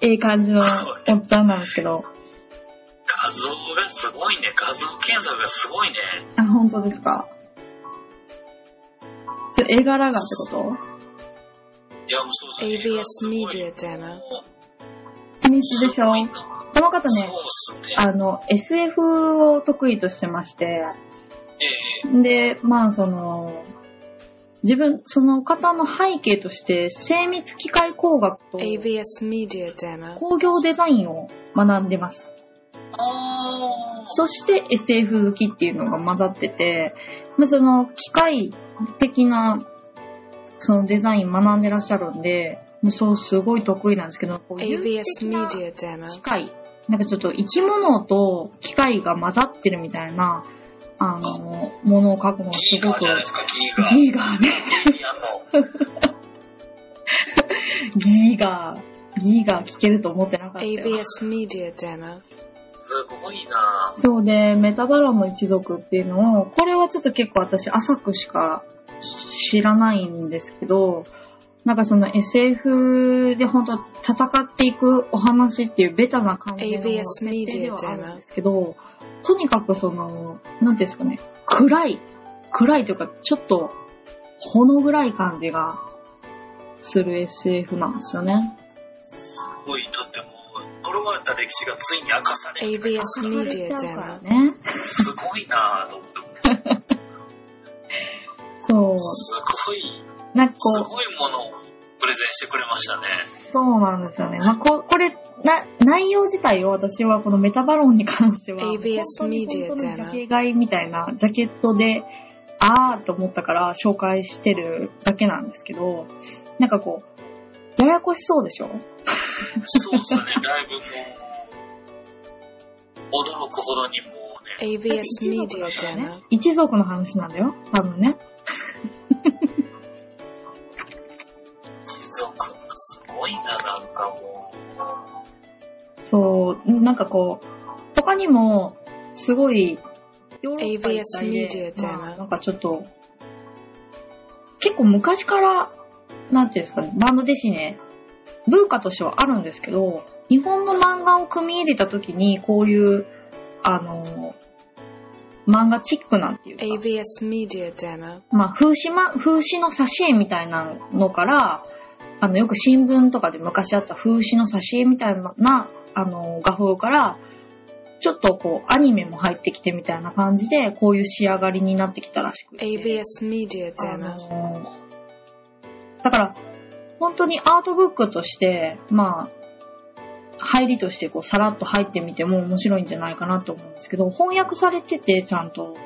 ええ感じのおっちゃんなんですけど、画像がすごいね。画像検索がすごいね。あ、本当ですか？ちょ絵柄がってこと？いや、もうそうそう。ABS すごい Media Demo. 秘密でしょ？この方ねね。あの、SF を得意としてまして、ええで、まあその、自分、その方の背景として、精密機械工学と.工業デザインを学んでます。そして SF 好きっていうのが混ざってて、まあその機械的なそのデザイン学んでらっしゃるんで、もうそうすごい得意なんですけど、こう有機 ABS 的な Media Demo. 機械、なんかちょっと生き物と機械が混ざってるみたいな、あの、ものを描くのがすごくガーじゃないですか、ギーガー。ね。ギーガー、ギーガー聞けると思ってなかったよ。ABS Media Demo. すごいなそうで、メタバロンの一族っていうのを、これはちょっと結構私浅くしか知らないんですけど、なんかその SF で本当戦っていくお話っていうベタな感じの設定ではあるんですけど、とにかくその、なんていうんですかね、暗い、暗いというかちょっとほの暗い感じがする SF なんですよね。すごい。だってもう、呪われた歴史がついに明かされる。ABS 明かされ Media ちゃうから Demo. ね。すごいなと思って。そう。すごい、なんかこう、すごいものをプレゼンしてくれましたね。そうなんですよね。まあ、ここれな、内容自体を私はこのメタバロンに関しては、ABS 本当に Media 本当にジャケ買いみたいなジャケットで、あーと思ったから紹介してるだけなんですけど、なんかこう、ややこしそうでしょ？そうですね、だいぶもう、驚くほどにもうね、ABS 一族 Media だからね.一族の話なんだよ、多分ね。貴族、すごいな、なんかもう。そう、なんかこう、他にも、すごい、ヨーロッパ一帯でまあ、なんかちょっと、結構昔から、なんていうんですかね、バンドデシネ、文化としてはあるんですけど、日本の漫画を組み入れた時に、こういう、あの、漫画チックなんていうか、ABS. まあ、風刺ま、風刺の挿絵みたいなのから、あの、よく新聞とかで昔あった風刺の挿絵みたいな、あの、画風から、ちょっとこう、アニメも入ってきてみたいな感じで、こういう仕上がりになってきたらしくて。ABS Media あ Demo. のだから、本当にアートブックとして、まあ、入りとしてこう、さらっと入ってみても面白いんじゃないかなと思うんですけど、翻訳されてて、ちゃんと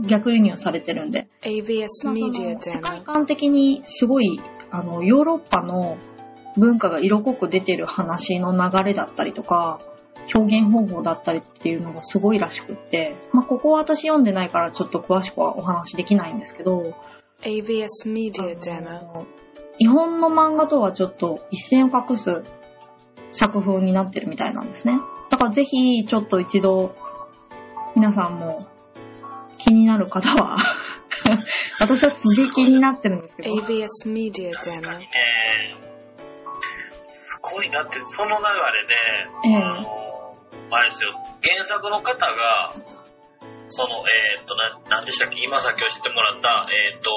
逆輸入されてるんで。ABS まあそ Media の世界.観的にすごい、あの、ヨーロッパの文化が色濃く出てる話の流れだったりとか、表現方法だったりっていうのがすごいらしくって、まあ、ここは私読んでないからちょっと詳しくはお話できないんですけど、AVS あ Media Demo. の日本の漫画とはちょっと一線を画す作風になってるみたいなんですね。だからぜひちょっと一度皆さんも気になる方は 私はすげえ気になってるんですけど。AVS Media 確か Demo. にね、すごいなって、その流れで、ええあの、あれですよ、原作の方が、その、えーっと、な、なんでしたっけ？今さっき教えてもらった、えーっと、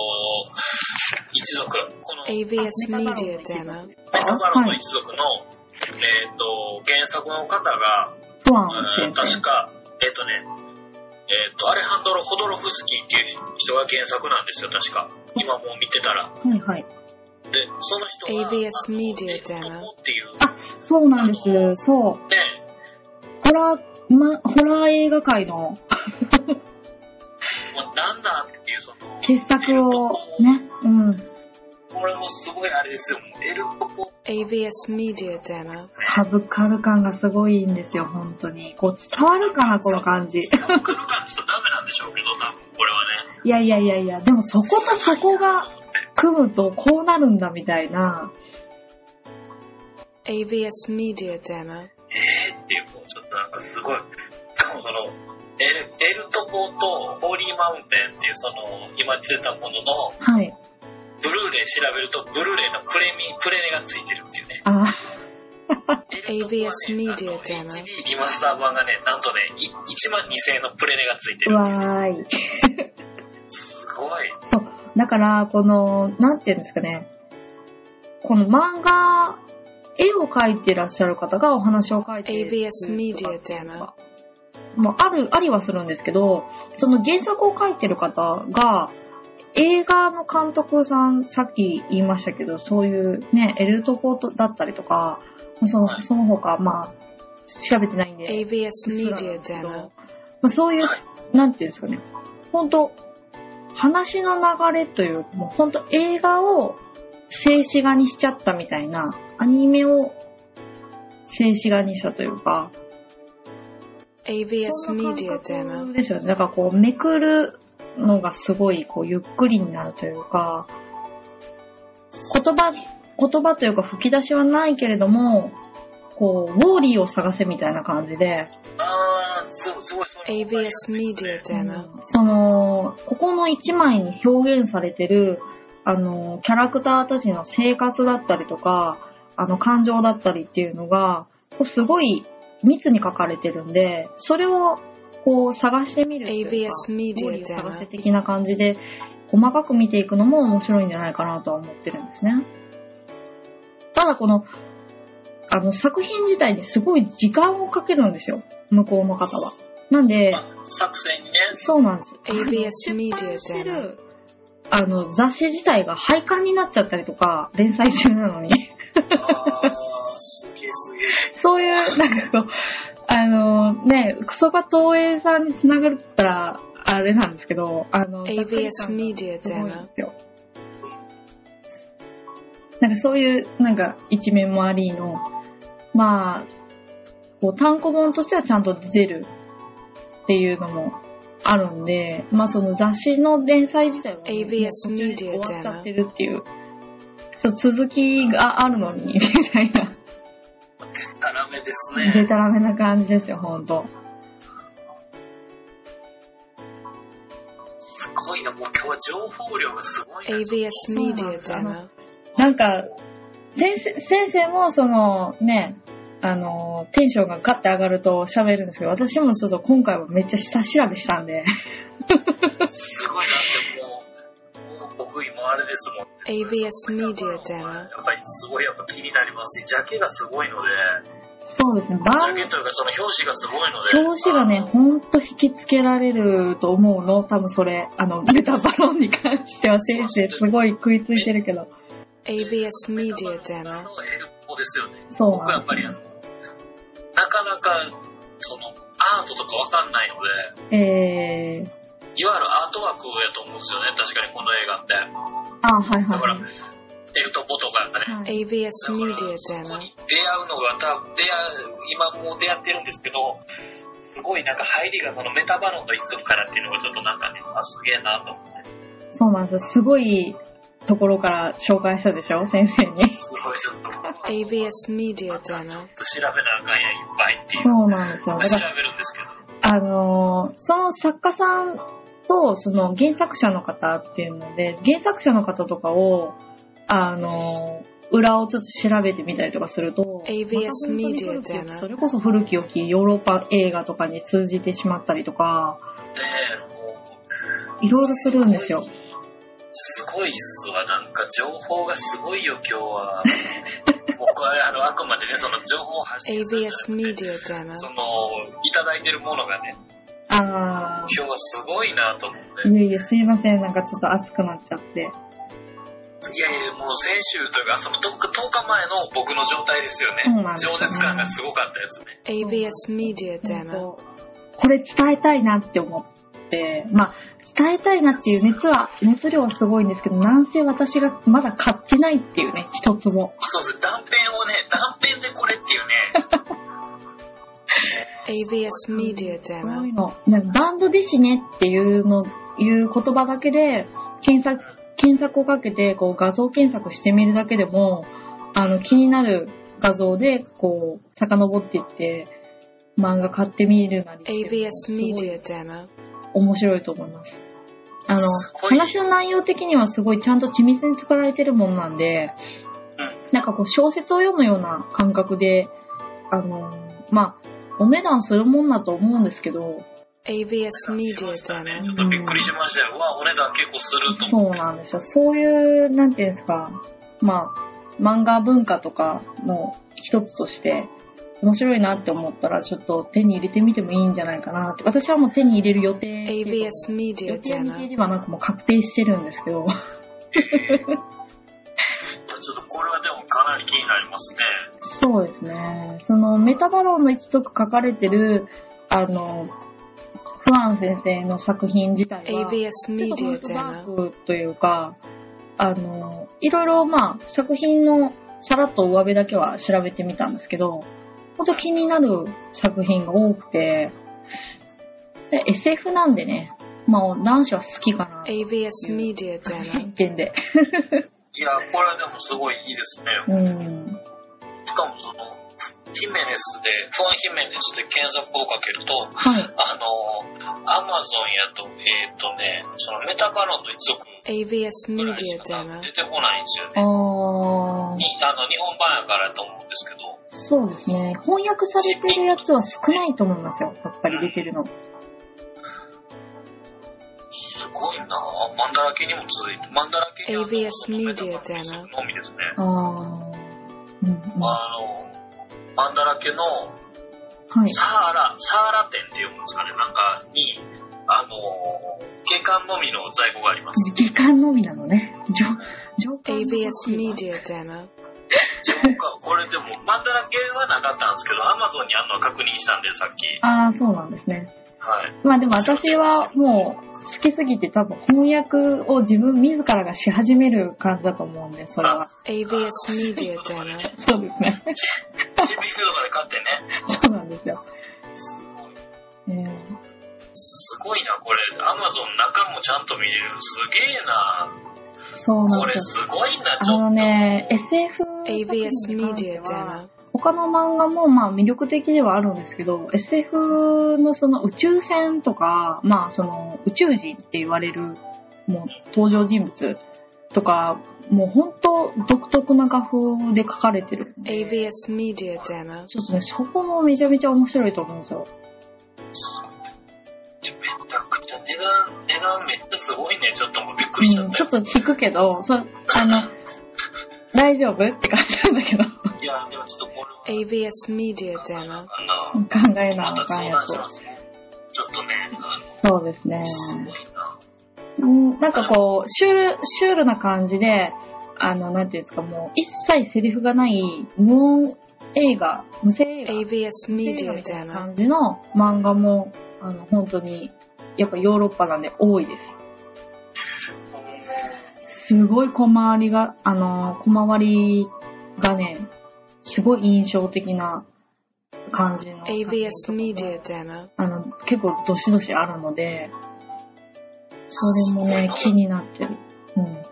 一族、この、Demo. メタバロンの一族の、えーっと、原作の方が。確か、えーっとね、えーっと、アレハンドロ・ホドロフスキーっていう人が原作なんですよ、確か。今もう見てたら。はいはい。で、その人が、ABS あの Media えーっと Demo っていう、あそうなんです。そう。ね、ホラー、ま、ホラー映画界のもうなんだっていう、その、傑作をね、うん、これもすごいあれですよ、エルポポ AVS Media Demo. サブカル感がすごいんですよ、本当に。こう伝わるかな、この感じ。サブカル感って言ったらダメなんでしょうけど、多分これはね。いやいやいやいや、でもそことそこが組むとこうなるんだみたいな。AVS Media Demo. えーっていう、もうちょっとなんかすごい。しかもその、エルエルトポとホーリーマウンテンっていうその、今出てたものの、はい。ブルーレイ調べると、ブルーレイのプレミ、プレネがついてるっていうね。あ、ABS Media あの Demo HD リマスター版がね、なんとね、い1万2000円のプレネがついてうる。わーい。すごい。そう。だから、この、なんていうんですかね。この漫画、絵を描いてらっしゃる方がお話を書いている ABS Media Demo もうある、ありはするんですけど、その原作を書いてる方が、映画の監督さん、さっき言いましたけど、そういうね、エルトポートだったりとか、そのはい。その他、まあ、調べてないんで、AVS うっすらなん Media ですけど Demo. まあ、そういうはい、なんていうんですかね、本当話の流れという、もう本当映画を静止画にしちゃったみたいな、アニメを静止画にしたというか、AVS そんな Media 感 Demo. 覚ですよね。だからこう、めくるのがすごい、こう、ゆっくりになるというか、言葉、言葉というか吹き出しはないけれども、こう、ウォーリーを探せみたいな感じで、あー、すすごい、それ AVS Media Demo. その、ここの一枚に表現されてる、あの、キャラクターたちの生活だったりとか、あの、感情だったりっていうのが、すごい密に書かれてるんで、それを、こう、探してみるっていうかーを探せ的な感じで、細かく見ていくのも面白いんじゃないかなとは思ってるんですね。ただこの、あの、作品自体にすごい時間をかけるんですよ。向こうの方は。なんで、まあ作戦にね、そうなんです。ABS あの Media 出版してるあの、雑誌自体が廃刊になっちゃったりとか、連載中なのに。そういう、なんかこう、あの、ね、クソが東映さんにつながるって言ったら、あれなんですけど、あの、ABS ざっくり感が Media すごいん Demo. ですよ。なんかそういう、なんか一面もありの、まあ、こう単行本としてはちゃんと出るっていうのもあるんで、まあその雑誌の連載自体はもう ABS 途中で Media 終わっちゃってるっていう、そう続きがあるのに、みたいな、ダラメですデね。タラメな感じですよ、ほんと。すごいな、もう今日は情報量がすごいな。ABS そうななんか、先生、先生もそのね、あの、テンションがガッて上がると喋るんですけど、私もちょっと今回はめっちゃ下調べしたんで、すごいなって、もう、もう僕今あれですもん。ABS Media や Demo. っぱりすごいやっぱ気になりますし、ジャケがすごいので、そうですね、ジ番ャケというかその表紙がすごいので。表紙がね、ほんと引きつけられると思うの。多分それ、あの、メタバロンに関しては先生すごい食いついてるけど。ABS Media あ Demo. のエルポですよね。そう僕はやっぱりなかなか、その、アートとかわかんないので、えー、いわゆるアートワークやと思うんですよね、確かにこの映画って。あ、はいだから、はい。エルトポ子とかね、はい AVS だから Media そこ Demo. に出会うのが多分出会う今もう出会ってるんですけどすごいなんか入りがそのメタバロンと一緒からっていうのがちょっとなんかねあすげえなと思ってそうなんですよ。すごいところから紹介したでしょ？先生に。すごいちょっと AVS Media ちょ.っと調べなあかんやんいっぱいっていうそうなんですよ。まあ調べるんですけどあのーその作家さんと、その原作者の方っていうので、原作者の方とかを、あのー裏をちょっと調べてみたりとかすると、き良 Media き Demo それこそ古き良きヨーロッパ映画とかに通じてしまったりとか、でもういろいろするんですよ。すごいっすわ。なんか情報がすごいよ、今日は。僕はあのあくまでね、その情報を発信する AVS Media Demo. その、いただいてるものがね、あ今日はすごいなと思って。ー、いえいえ、すいません。なんかちょっと熱くなっちゃって。いやいや、もう先週というか、その 10, 日前の僕の状態ですよね。そうなんですよね饒舌感がすごかったやつね。AVS Media 本 Demo. 当これ伝えたいなって思って、まあ、伝えたいなっていう熱は、熱量はすごいんですけど、なんせ私がまだ買ってないっていうね、一つも。そうです。断片をね、断片でこれ。Media そうい Demo. うの、なんかバンドですしねっていうの、いう言葉だけで、検索、検索をかけて、こう画像検索してみるだけでも、あの、気になる画像で、こう、遡っていって、漫画買ってみるなりして AVS すごい Media Demo. 面白いと思います。あの話の内容的にはすごいちゃんと緻密に作られてるものなんで、うんなんかこう小説を読むような感覚で、あの、まあ、お値段するもんだと思うんですけど、し Media ましたね。ち.ょっとびっくりしましたよ。うわ、お値段結構するとそ思って。うなんですよ。そういう、なんていうんですか、まあ、漫画文化とかの一つとして、面白いなって思ったら、ちょっと手に入れてみてもいいんじゃないかなって。私はもう手に入れる予定っていうか。AVS 予 Media 定未定 Demo. ではなくもう確定してるんですけど。かなり気になりますね。そうですね。そのメタバロンの一族書かれてる、あの、フアン先生の作品自体は、ょっと Media 本当ダ.ークというか、あの、いろいろまあ作品のさらっと上辺だけは調べてみたんですけど、本当気になる作品が多くて、で SF なんでね、まあ男子は好きかな。AVS Media 偏 Demo. 見で。いや、これはでもすごいいいですね。うん。しかもその、ヒメネスで、ファンヒメネスで検索をかけると、はい。あの、アマゾンやと、えっ、とね、そのメタバロンの一族 AVS ぐらい Media しか Demo. 出てこないんですよあね。ー。にあの日本版やからと思うんですけど、そうですね。翻訳されてるやつは少ないと思いますよ。やっぱり出てるの。すご ABS メタバロンの Media 一族のみですね。あー。うんうん、はあの、マンダラケのい。サーラ、サーラ店っていうんですかね、なんかに、あの、下巻のみの在庫があります。時間のみなのね。上、上巻の ABS み Media Demo. 自分か、これでも、マンダラケはなかったんですけど、アマゾンにあるのは確認したんで、さっき。ああ、そうなんですね。はい。まあでも私はもう好きすぎて多分翻訳を自分自らがし始める感じだと思うんで、それは。ABS Media Demo. そうですね。CBC とかで買ってね。そうなんですよ。すごい。えすごいな、これ。アマゾン中もちゃんと見れる。すげえな。ー、そうこれなんですよ。すごいな、ちょっと。あのね、SF 作 ABS 品に関して Media は Demo. 他の漫画もまあ魅力的ではあるんですけど、SF のその宇宙船とか、まあその宇宙人って言われるもう登場人物とか、もう本当独特な画風で描かれてるんで。ABS Media Demo. ちょっとね、そこもめちゃめちゃ面白いと思うんですよ。値段、値段めっちゃすごいね。ちょっともうびっくりしちゃうん、ったよ。ちょっと引くけど、そあの、大丈夫？って感じなんだけど、いや、でもちょっとこれは。ABS Media Demo. 考えなあかんやつ。ちょっとね、あそうですねの。すごいな。うんなんかこう、シュール、シュールな感じで、あの、なんていうんですか、もう、一切セリフがない、無音映画、無声映画、画 Media みたいな.感じの漫画も、あの、本当に、やっぱヨーロッパなんで多いです。すごい小回りが、あの、小回りがね、すごい印象的な感じの。ABS Media Demo. あの、結構どしどしあるので、それもね、気になってる。うん。なんか、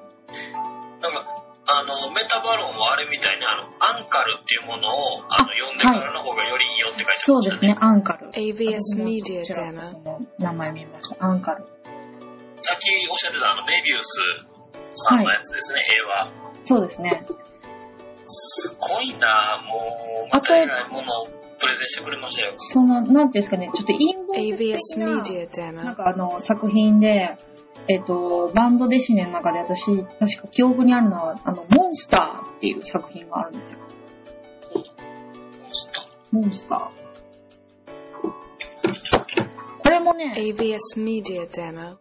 あの、メタバロンはあれみたいに、あの、アンカルっていうものを、あの、読んでからの方がよりいいよって書いてあるそうですね、アンカル。ABS 私も Media ちらっと Demo. その名前見ました。アンカル。さっきおっしゃってたあの、メビウスさんのやつですね、絵は。そうですね。すごいなもう、あとまたえらいものをプレゼンしてくれましたよ。その、なんていうんですかね、ちょっと陰謀 ABS 的な、なん.かあの、作品で、えっ、と、バンドデシネの中で私、確か記憶にあるのは、あの、モンスターっていう作品があるんですよ。モンスター。これもね、ABS Media Demo.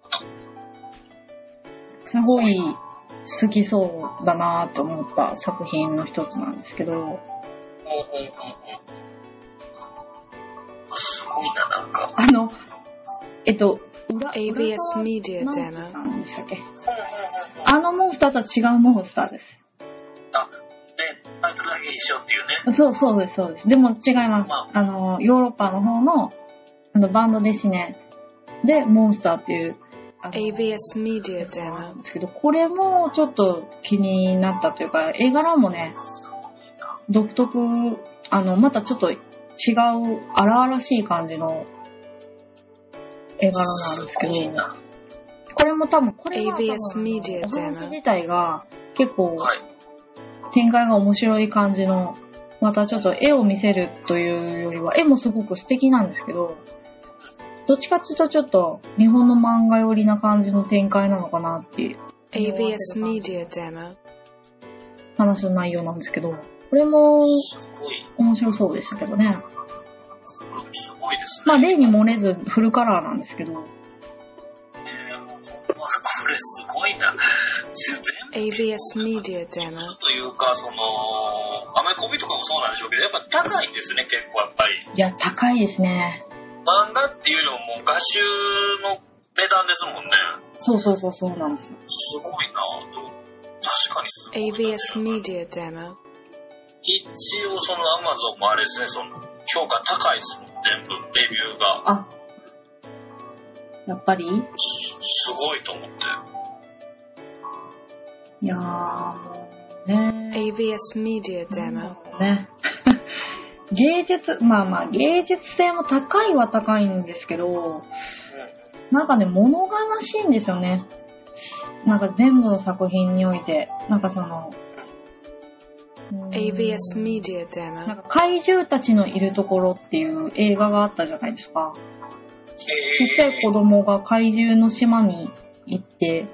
すごい好きそうだなと思った作品の一つなんですけど、すごいな、なんか。あの、えっと、裏 ABS 裏 Media 側 Demo. なんであのモンスターとは違うモンスターです。あ、ね、タイトルだけ一緒っていうね。そう、そうです、そうです。でも違いますま。あの、ヨーロッパの方の、あの、バンドデシネで、モンスターっていう、ABS Media やつがある Demo. んですけど、これもちょっと気になったというか、絵柄もね、独特、あの、またちょっと違う、荒々しい感じの絵柄なんですけどごい、な。これも多分、これは多分お話自体が結構はい。展開が面白い感じの、またちょっと絵を見せるというよりは、絵もすごく素敵なんですけど、どっちかっていうとちょっと日本の漫画寄りな感じの展開なのかなっていう ABS Media Demo. 話の内容なんですけど、これも面白そうでしたけどね。すごいですね。まあ例に漏れずフルカラーなんですけど、これすごいな。全部 ABS Media ちょ Demo. っというか、その、アメコミとかもそうなんでしょうけど、やっぱ高いんですね、結構やっぱり。いや、高いですね。漫画っていうよりももう画集の値段ですもんね。そうそうそうそうなんですよ。すごいなでも確かにすごいな。ABS Media Demo. 一応そのアマゾンもあれですね、その評価高いですもん、全部、レビューが。あ、やっぱり？すすごいと思って。いやー、もうね。ABS Media Demo. ね。芸術、まあまあ芸術性も高いは高いんですけど、なんかね、物悲しいんですよね。なんか全部の作品において、なんかその、ABS Media なん Demo. か怪獣たちのいるところっていう映画があったじゃないですか。ちっちゃい子供が怪獣の島に行って、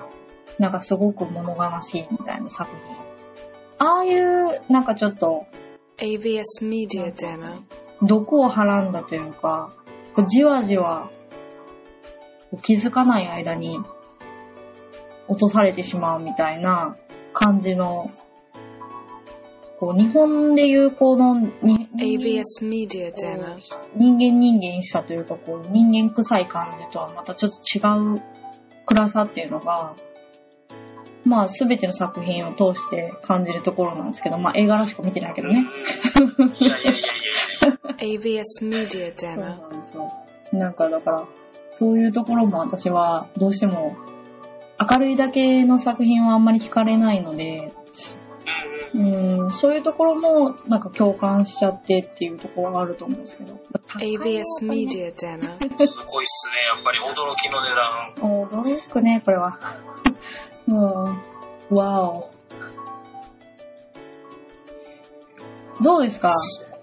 なんかすごく物悲しいみたいな作品。ああいう、なんかちょっと、ABS Media Demo. 毒をはらんだというか、こうじわじわ、気づかない間に落とされてしまうみたいな感じの、こう日本でいうこのに ABS Media こ Demo. う人間人間したというか、こう人間臭い感じとはまたちょっと違う暗さっていうのが、まあすべての作品を通して感じるところなんですけど、まあ映画らしか見てないけどね。うんいやいやいやいや。ABS Media そう Demo. なんですよ。なんかだから、そういうところも私はどうしても明るいだけの作品はあんまり惹かれないので、うんうん、そういうところもなんか共感しちゃってっていうところがあると思うんですけど。ABS すごいっすね、やっぱり驚きの値段。驚くね、これは。うん。わお。どうですか？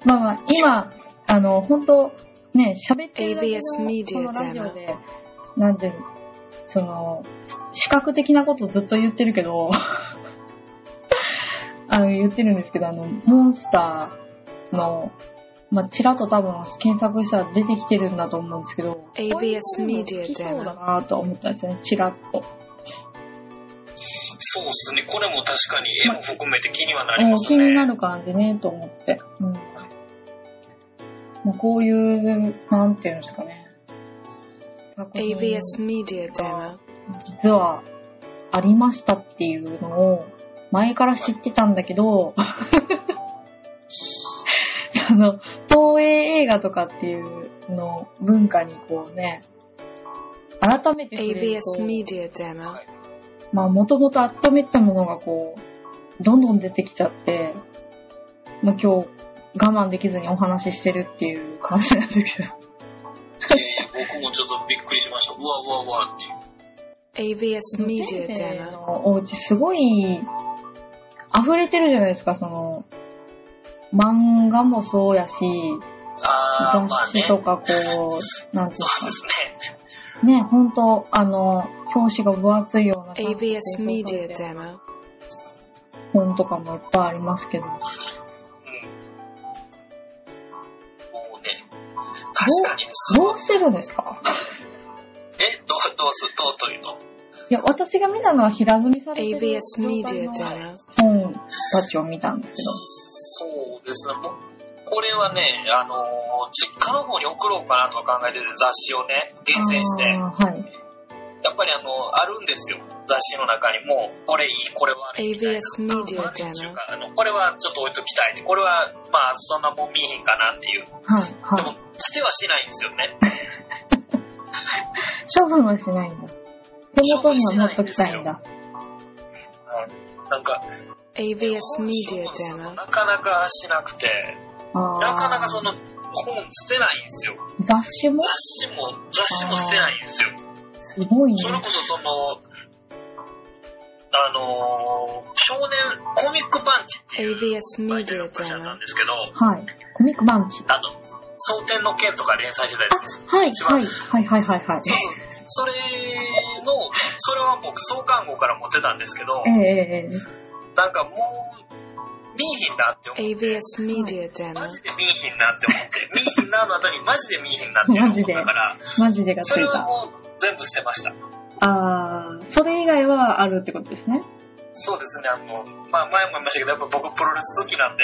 まあまあ、今、あの、本当ね、喋ってるだけ ABS のこのラジオで、なんていうの、その、視覚的なことずっと言ってるけど、あの、言ってるんですけど、あの、モンスターの、まあ、ちらっと多分検索したら出てきてるんだと思うんですけど、ABS こういうのも好きそうだなと思ったんですよね、ちらっと。そうっすね、これも確かに絵も含めて気にはなりもうますね。気になる感じね、と思って。うん。まあ、こういう、なんていうんですかね。作品 ABS Media Demo. 実は、ありましたっていうのを前から知ってたんだけど、その、東映映画とかっていうの文化にこうね、改めて触れる ABS と、Media Demo. まあもともと温めてたものがこう、どんどん出てきちゃって、まあ今日我慢できずにお話ししてるっていう感じなんだけど。えー僕もちょっとびっくりしました。うわうわうわっていう。ABS Media 先生 Demo. のお家すごい溢れてるじゃないですか、その、漫画もそうやし。雑誌とかこう、なんていそうですうね。か、ね、ほんと、あの、表紙が分厚いような ABS Media Demo. 本とかもいっぱいありますけど。うん。もうね、確かに。どうしてるんですか？え、どう、どうす、どうというと。いや、私が見たのは平積みされてる ABS 状態 Media. 本たちを見たんですそうですね。もうこれはね、あのー実家の方に送ろうかなとか考えてて、雑誌をね、けど。厳選して。はい。やっぱりあの、あるんですよ。雑誌の中にも、これいい、これ悪いみたいな。ABS いってい？う Demo. かあの、これはちょっと置いときたいって。これは、まあ、そんなもん見えへんかなっていう。はい。ではいも。、捨てはしないんですよね。処分はしないんだ。手元には持っときたいんだ。なんか、ABS 本 Media 処分するの Demo. なかなかしなくて、なかなかその、本捨てないんですよ。雑誌も？雑誌も、雑誌も捨てないんですよ。すごいね。それこそその、あのー少年コミックパンチっていう ABS 媒体の Media 会社だった Demo. んですけど、はい。コミックバンチ。あの、蒼天の剣とか連載してたやつです。はい、はい、はい、はい、はい、はい。そうそう。それの、それは僕創刊号から持ってたんですけどえ、えええなんかもう、見えひんなって思って。ABS Media マ Demo. ジで見えひんなって思って。見えひんなの後にマジで見えひんなって思ったから、マジでがつそれいた。はもう全部捨てました。あー、それ以外はあるってことですね。そうですね、あの、まあ前も言いましたけど、やっぱ僕プロレス好きなんで、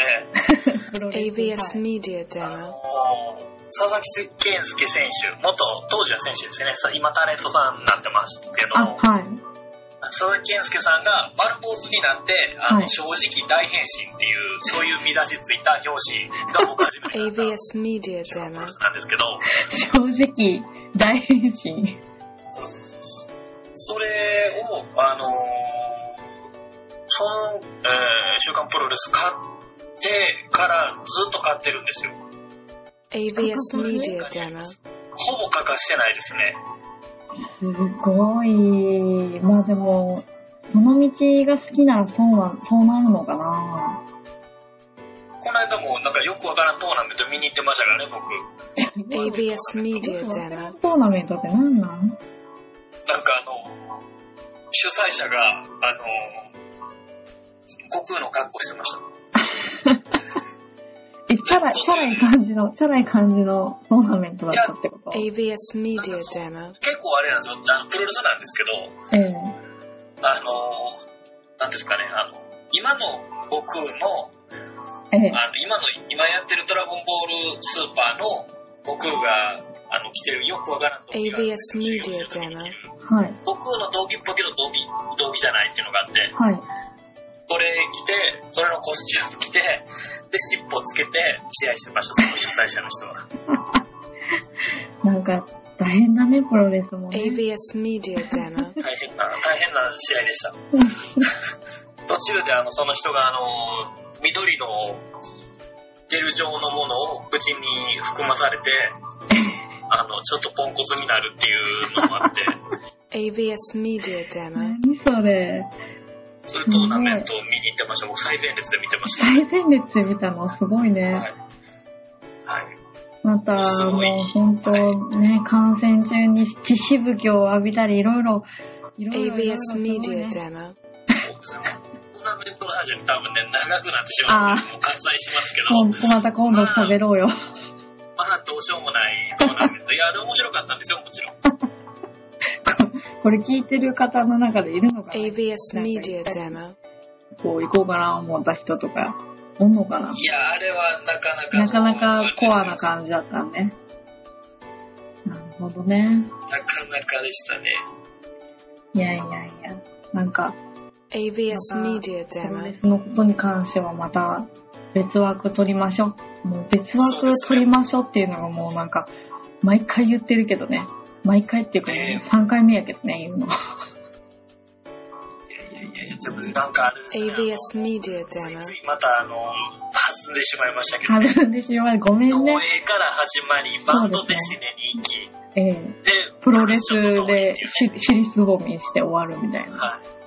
プロレス ABS Media あの Demo. 佐々木健介選手、元、当時は選手ですね、さ今タレントさんになってますけどはい。佐々木健介さんが丸坊主になって、あの、はい正直大変身っていう、そういう見出しついた表紙が僕初めて買った ABS Media プロレ Demo. スなんですけど、正直、大変身。それを、あのーその、えー週刊プロレス買ってからずっと買ってるんですよ。ABS Media Demo. ほぼ欠かしてないですね。すごい。まあでも、その道が好きならそうな、そうなるのかなこの間もなんかよくわからんトーナメント見に行ってましたからね、僕。ABS Media Demo. トーナメントって何なん？なんかあの、主催者が、あの、悟空の格好してました。え、チャラい、チャラい感じの、チャラい感じのトーナメントだったってこと？ABS Media Demo. 結構あれなんですよ、あのプロレスなんですけど、ええあの、なんですかね、あの、今の悟空の、ええあの、今の、今やってるドラゴンボールスーパーの悟空が、あの、着てるよくわからん道着があるんですよ ABS メディアはい。悟空の道着っぽいけど道着、道着じゃないっていうのがあって、はい。それ着て、それのコスチューム着て、で、尻尾つけて試合してました、その主催者の人は。なんか、大変だね、プロレスもね。ABS Media Demo. 大変な、大変な試合でした。途中であの、その人があの、緑のゲル状のものを口に含まされて、あの、ちょっとポンコツになるっていうのもあって、ABS Media Demo. 何それ。そういうトーナメントを見に行ってました。僕最前列で見てました。最前列で見たの？すごいね。はい。はい。また、もう本当ね、観戦中に血しぶきを浴びたり、いろいろ、いろいろ ABS すごい Media ね Demo. そうですね。トーナメントの話は多分ね、長くなってしまうので、もう割愛しますけど、また今度喋ろうよ。まあ、どうしようもないトーナメント。いや、でも面白かったんですよ、もちろん。これ聞いてる方の中でいるのかな？ABS Media Demo. こう行こうかな思った人とか、おんのかな？いや、あれはなかなか。なかなかコアな感じだったね。なるほどね。なかなかでしたね。いやいやいや。なんか.スのことに関してはまた別枠取りましょう。もう別枠取りましょうっていうのがもうなんか、毎回言ってるけどね。毎回っていうかもうええ3回目やけどね、言うの。いやいやいや、でもなんかあれですね。AVS Media つい Demo. ついまたあの、弾んでしまいましたけど、弾んでしまう。ごめん東ね。映から始まり、バンドでシネに行き、ええで、プロレスでいうねし尻すぼみして終わるみたいな。はい。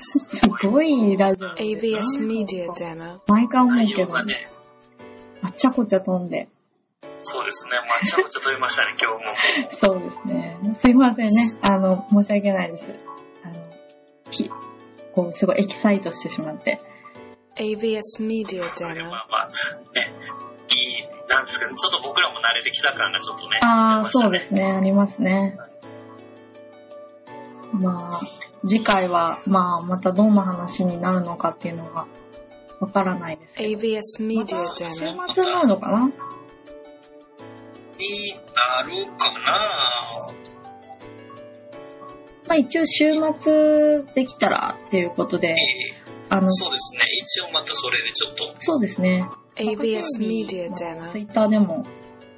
すごいラジオですね。AVS Media Demo. 毎回思う内けどね、あっちゃこっちゃ飛んで。そうですね、まあ、ちゃこちゃ飛びましたね、今日も。そうですね。すいませんね。あの、申し訳ないです。あの、き、こう、すごいエキサイトしてしまって。AVS Media それ Demo. まあまあ、ね、いい、なんですけど、ちょっと僕らも慣れてきた感がちょっとね、ああ、出ましたそうですね。ありますね。まあ、次回は、まあ、またどんな話になるのかっていうのが、わからないですけど。AVS ま Media た週.末になるのかな？になるかなまあ一応週末できたらっていうことで、えあのー、そうですね、一応またそれでちょっと、そうですね。AVS Media ツイ.ッターでも、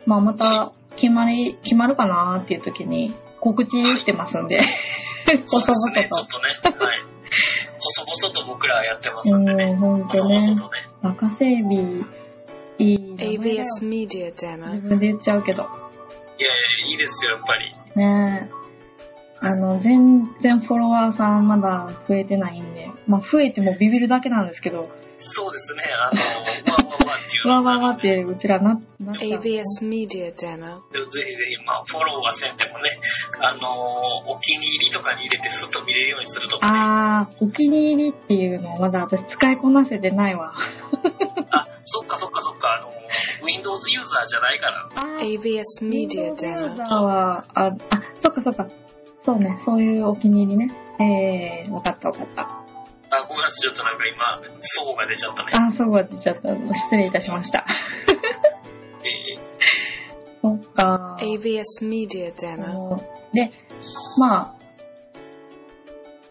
まあまた決まり、決まるかなっていう時に告知打ってますんで、そ細々うですね、ちょっと。とね、はい。細々と僕らはやってますんでね。うん、ほんと細ね。々とね。若整備、いい名前だよ。AVS Media 自.分で言っちゃうけど。いやいや、いいですよ、やっぱり。ねえ。あの、全然フォロワーさんまだ増えてないんで、まあ増えてもビビるだけなんですけど、そうですね、あの、わわわっていうわわわってうちらな、なっちゃう AVS Media Demo. ぜひぜひ、まあ、フォローはせんでもね、あのお気に入りとかに入れてスッと見れるようにするとかね。あー、お気に入りっていうのをまだ私使いこなせてないわ。あ、そっかそっかそっか、あの Windows ユーザーじゃないから。あー AVS Media Windows ユーザ Demo. ーは、あ、あ、そっかそっか。そうね、そういうお気に入りね。えー、わかったわかった。あ、ごめんなさい、ちょっとなんか今、そうが出ちゃったね。あ、そうが出ちゃった。失礼いたしました。えそっか。AVS Media あ Demo. ので、まあ、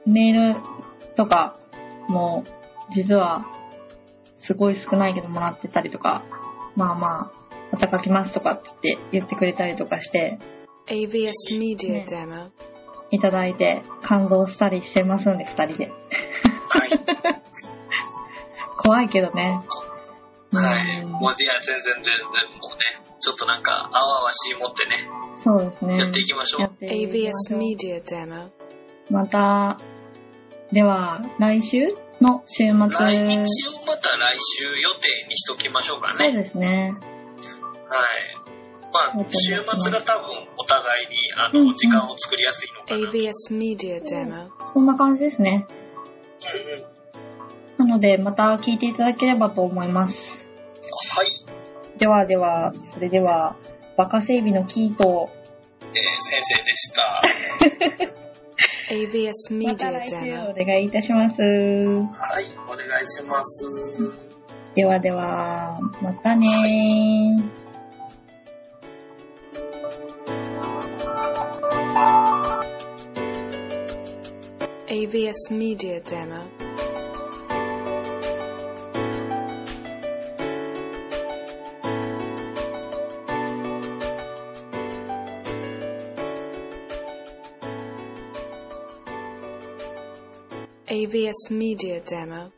メールとかも、実は、すごい少ないけどもらってたりとか、まあまあ、また書きますとかって言ってくれたりとかして、AVS Media ね Demo. いただいて感動したりしてますんで、二人で。ーはい。怖いけどね。はい。うんもう、いや、全然全然、もうね、ちょっとなんか、あわあわしい持ってね、そうですね。やっていきましょうやっていきま AVS しょう Media Demo. また、では、来週の週末。来日をまた来週予定にしときましょうかそうね。ですね。はい。まあ、週末が多分お互いに、あの、うんうん時間を作りやすいのかな。うんうん。AVS Media Demo. そんな感じですね。なので、また聞いていただければと思います。はい。ではでは、それでは、若整備のキート、えー先生でした。AVS また来週.お願いいたします。はい、お願いします。ではでは、またねー。AVS Media Demo. AVS Media Demo.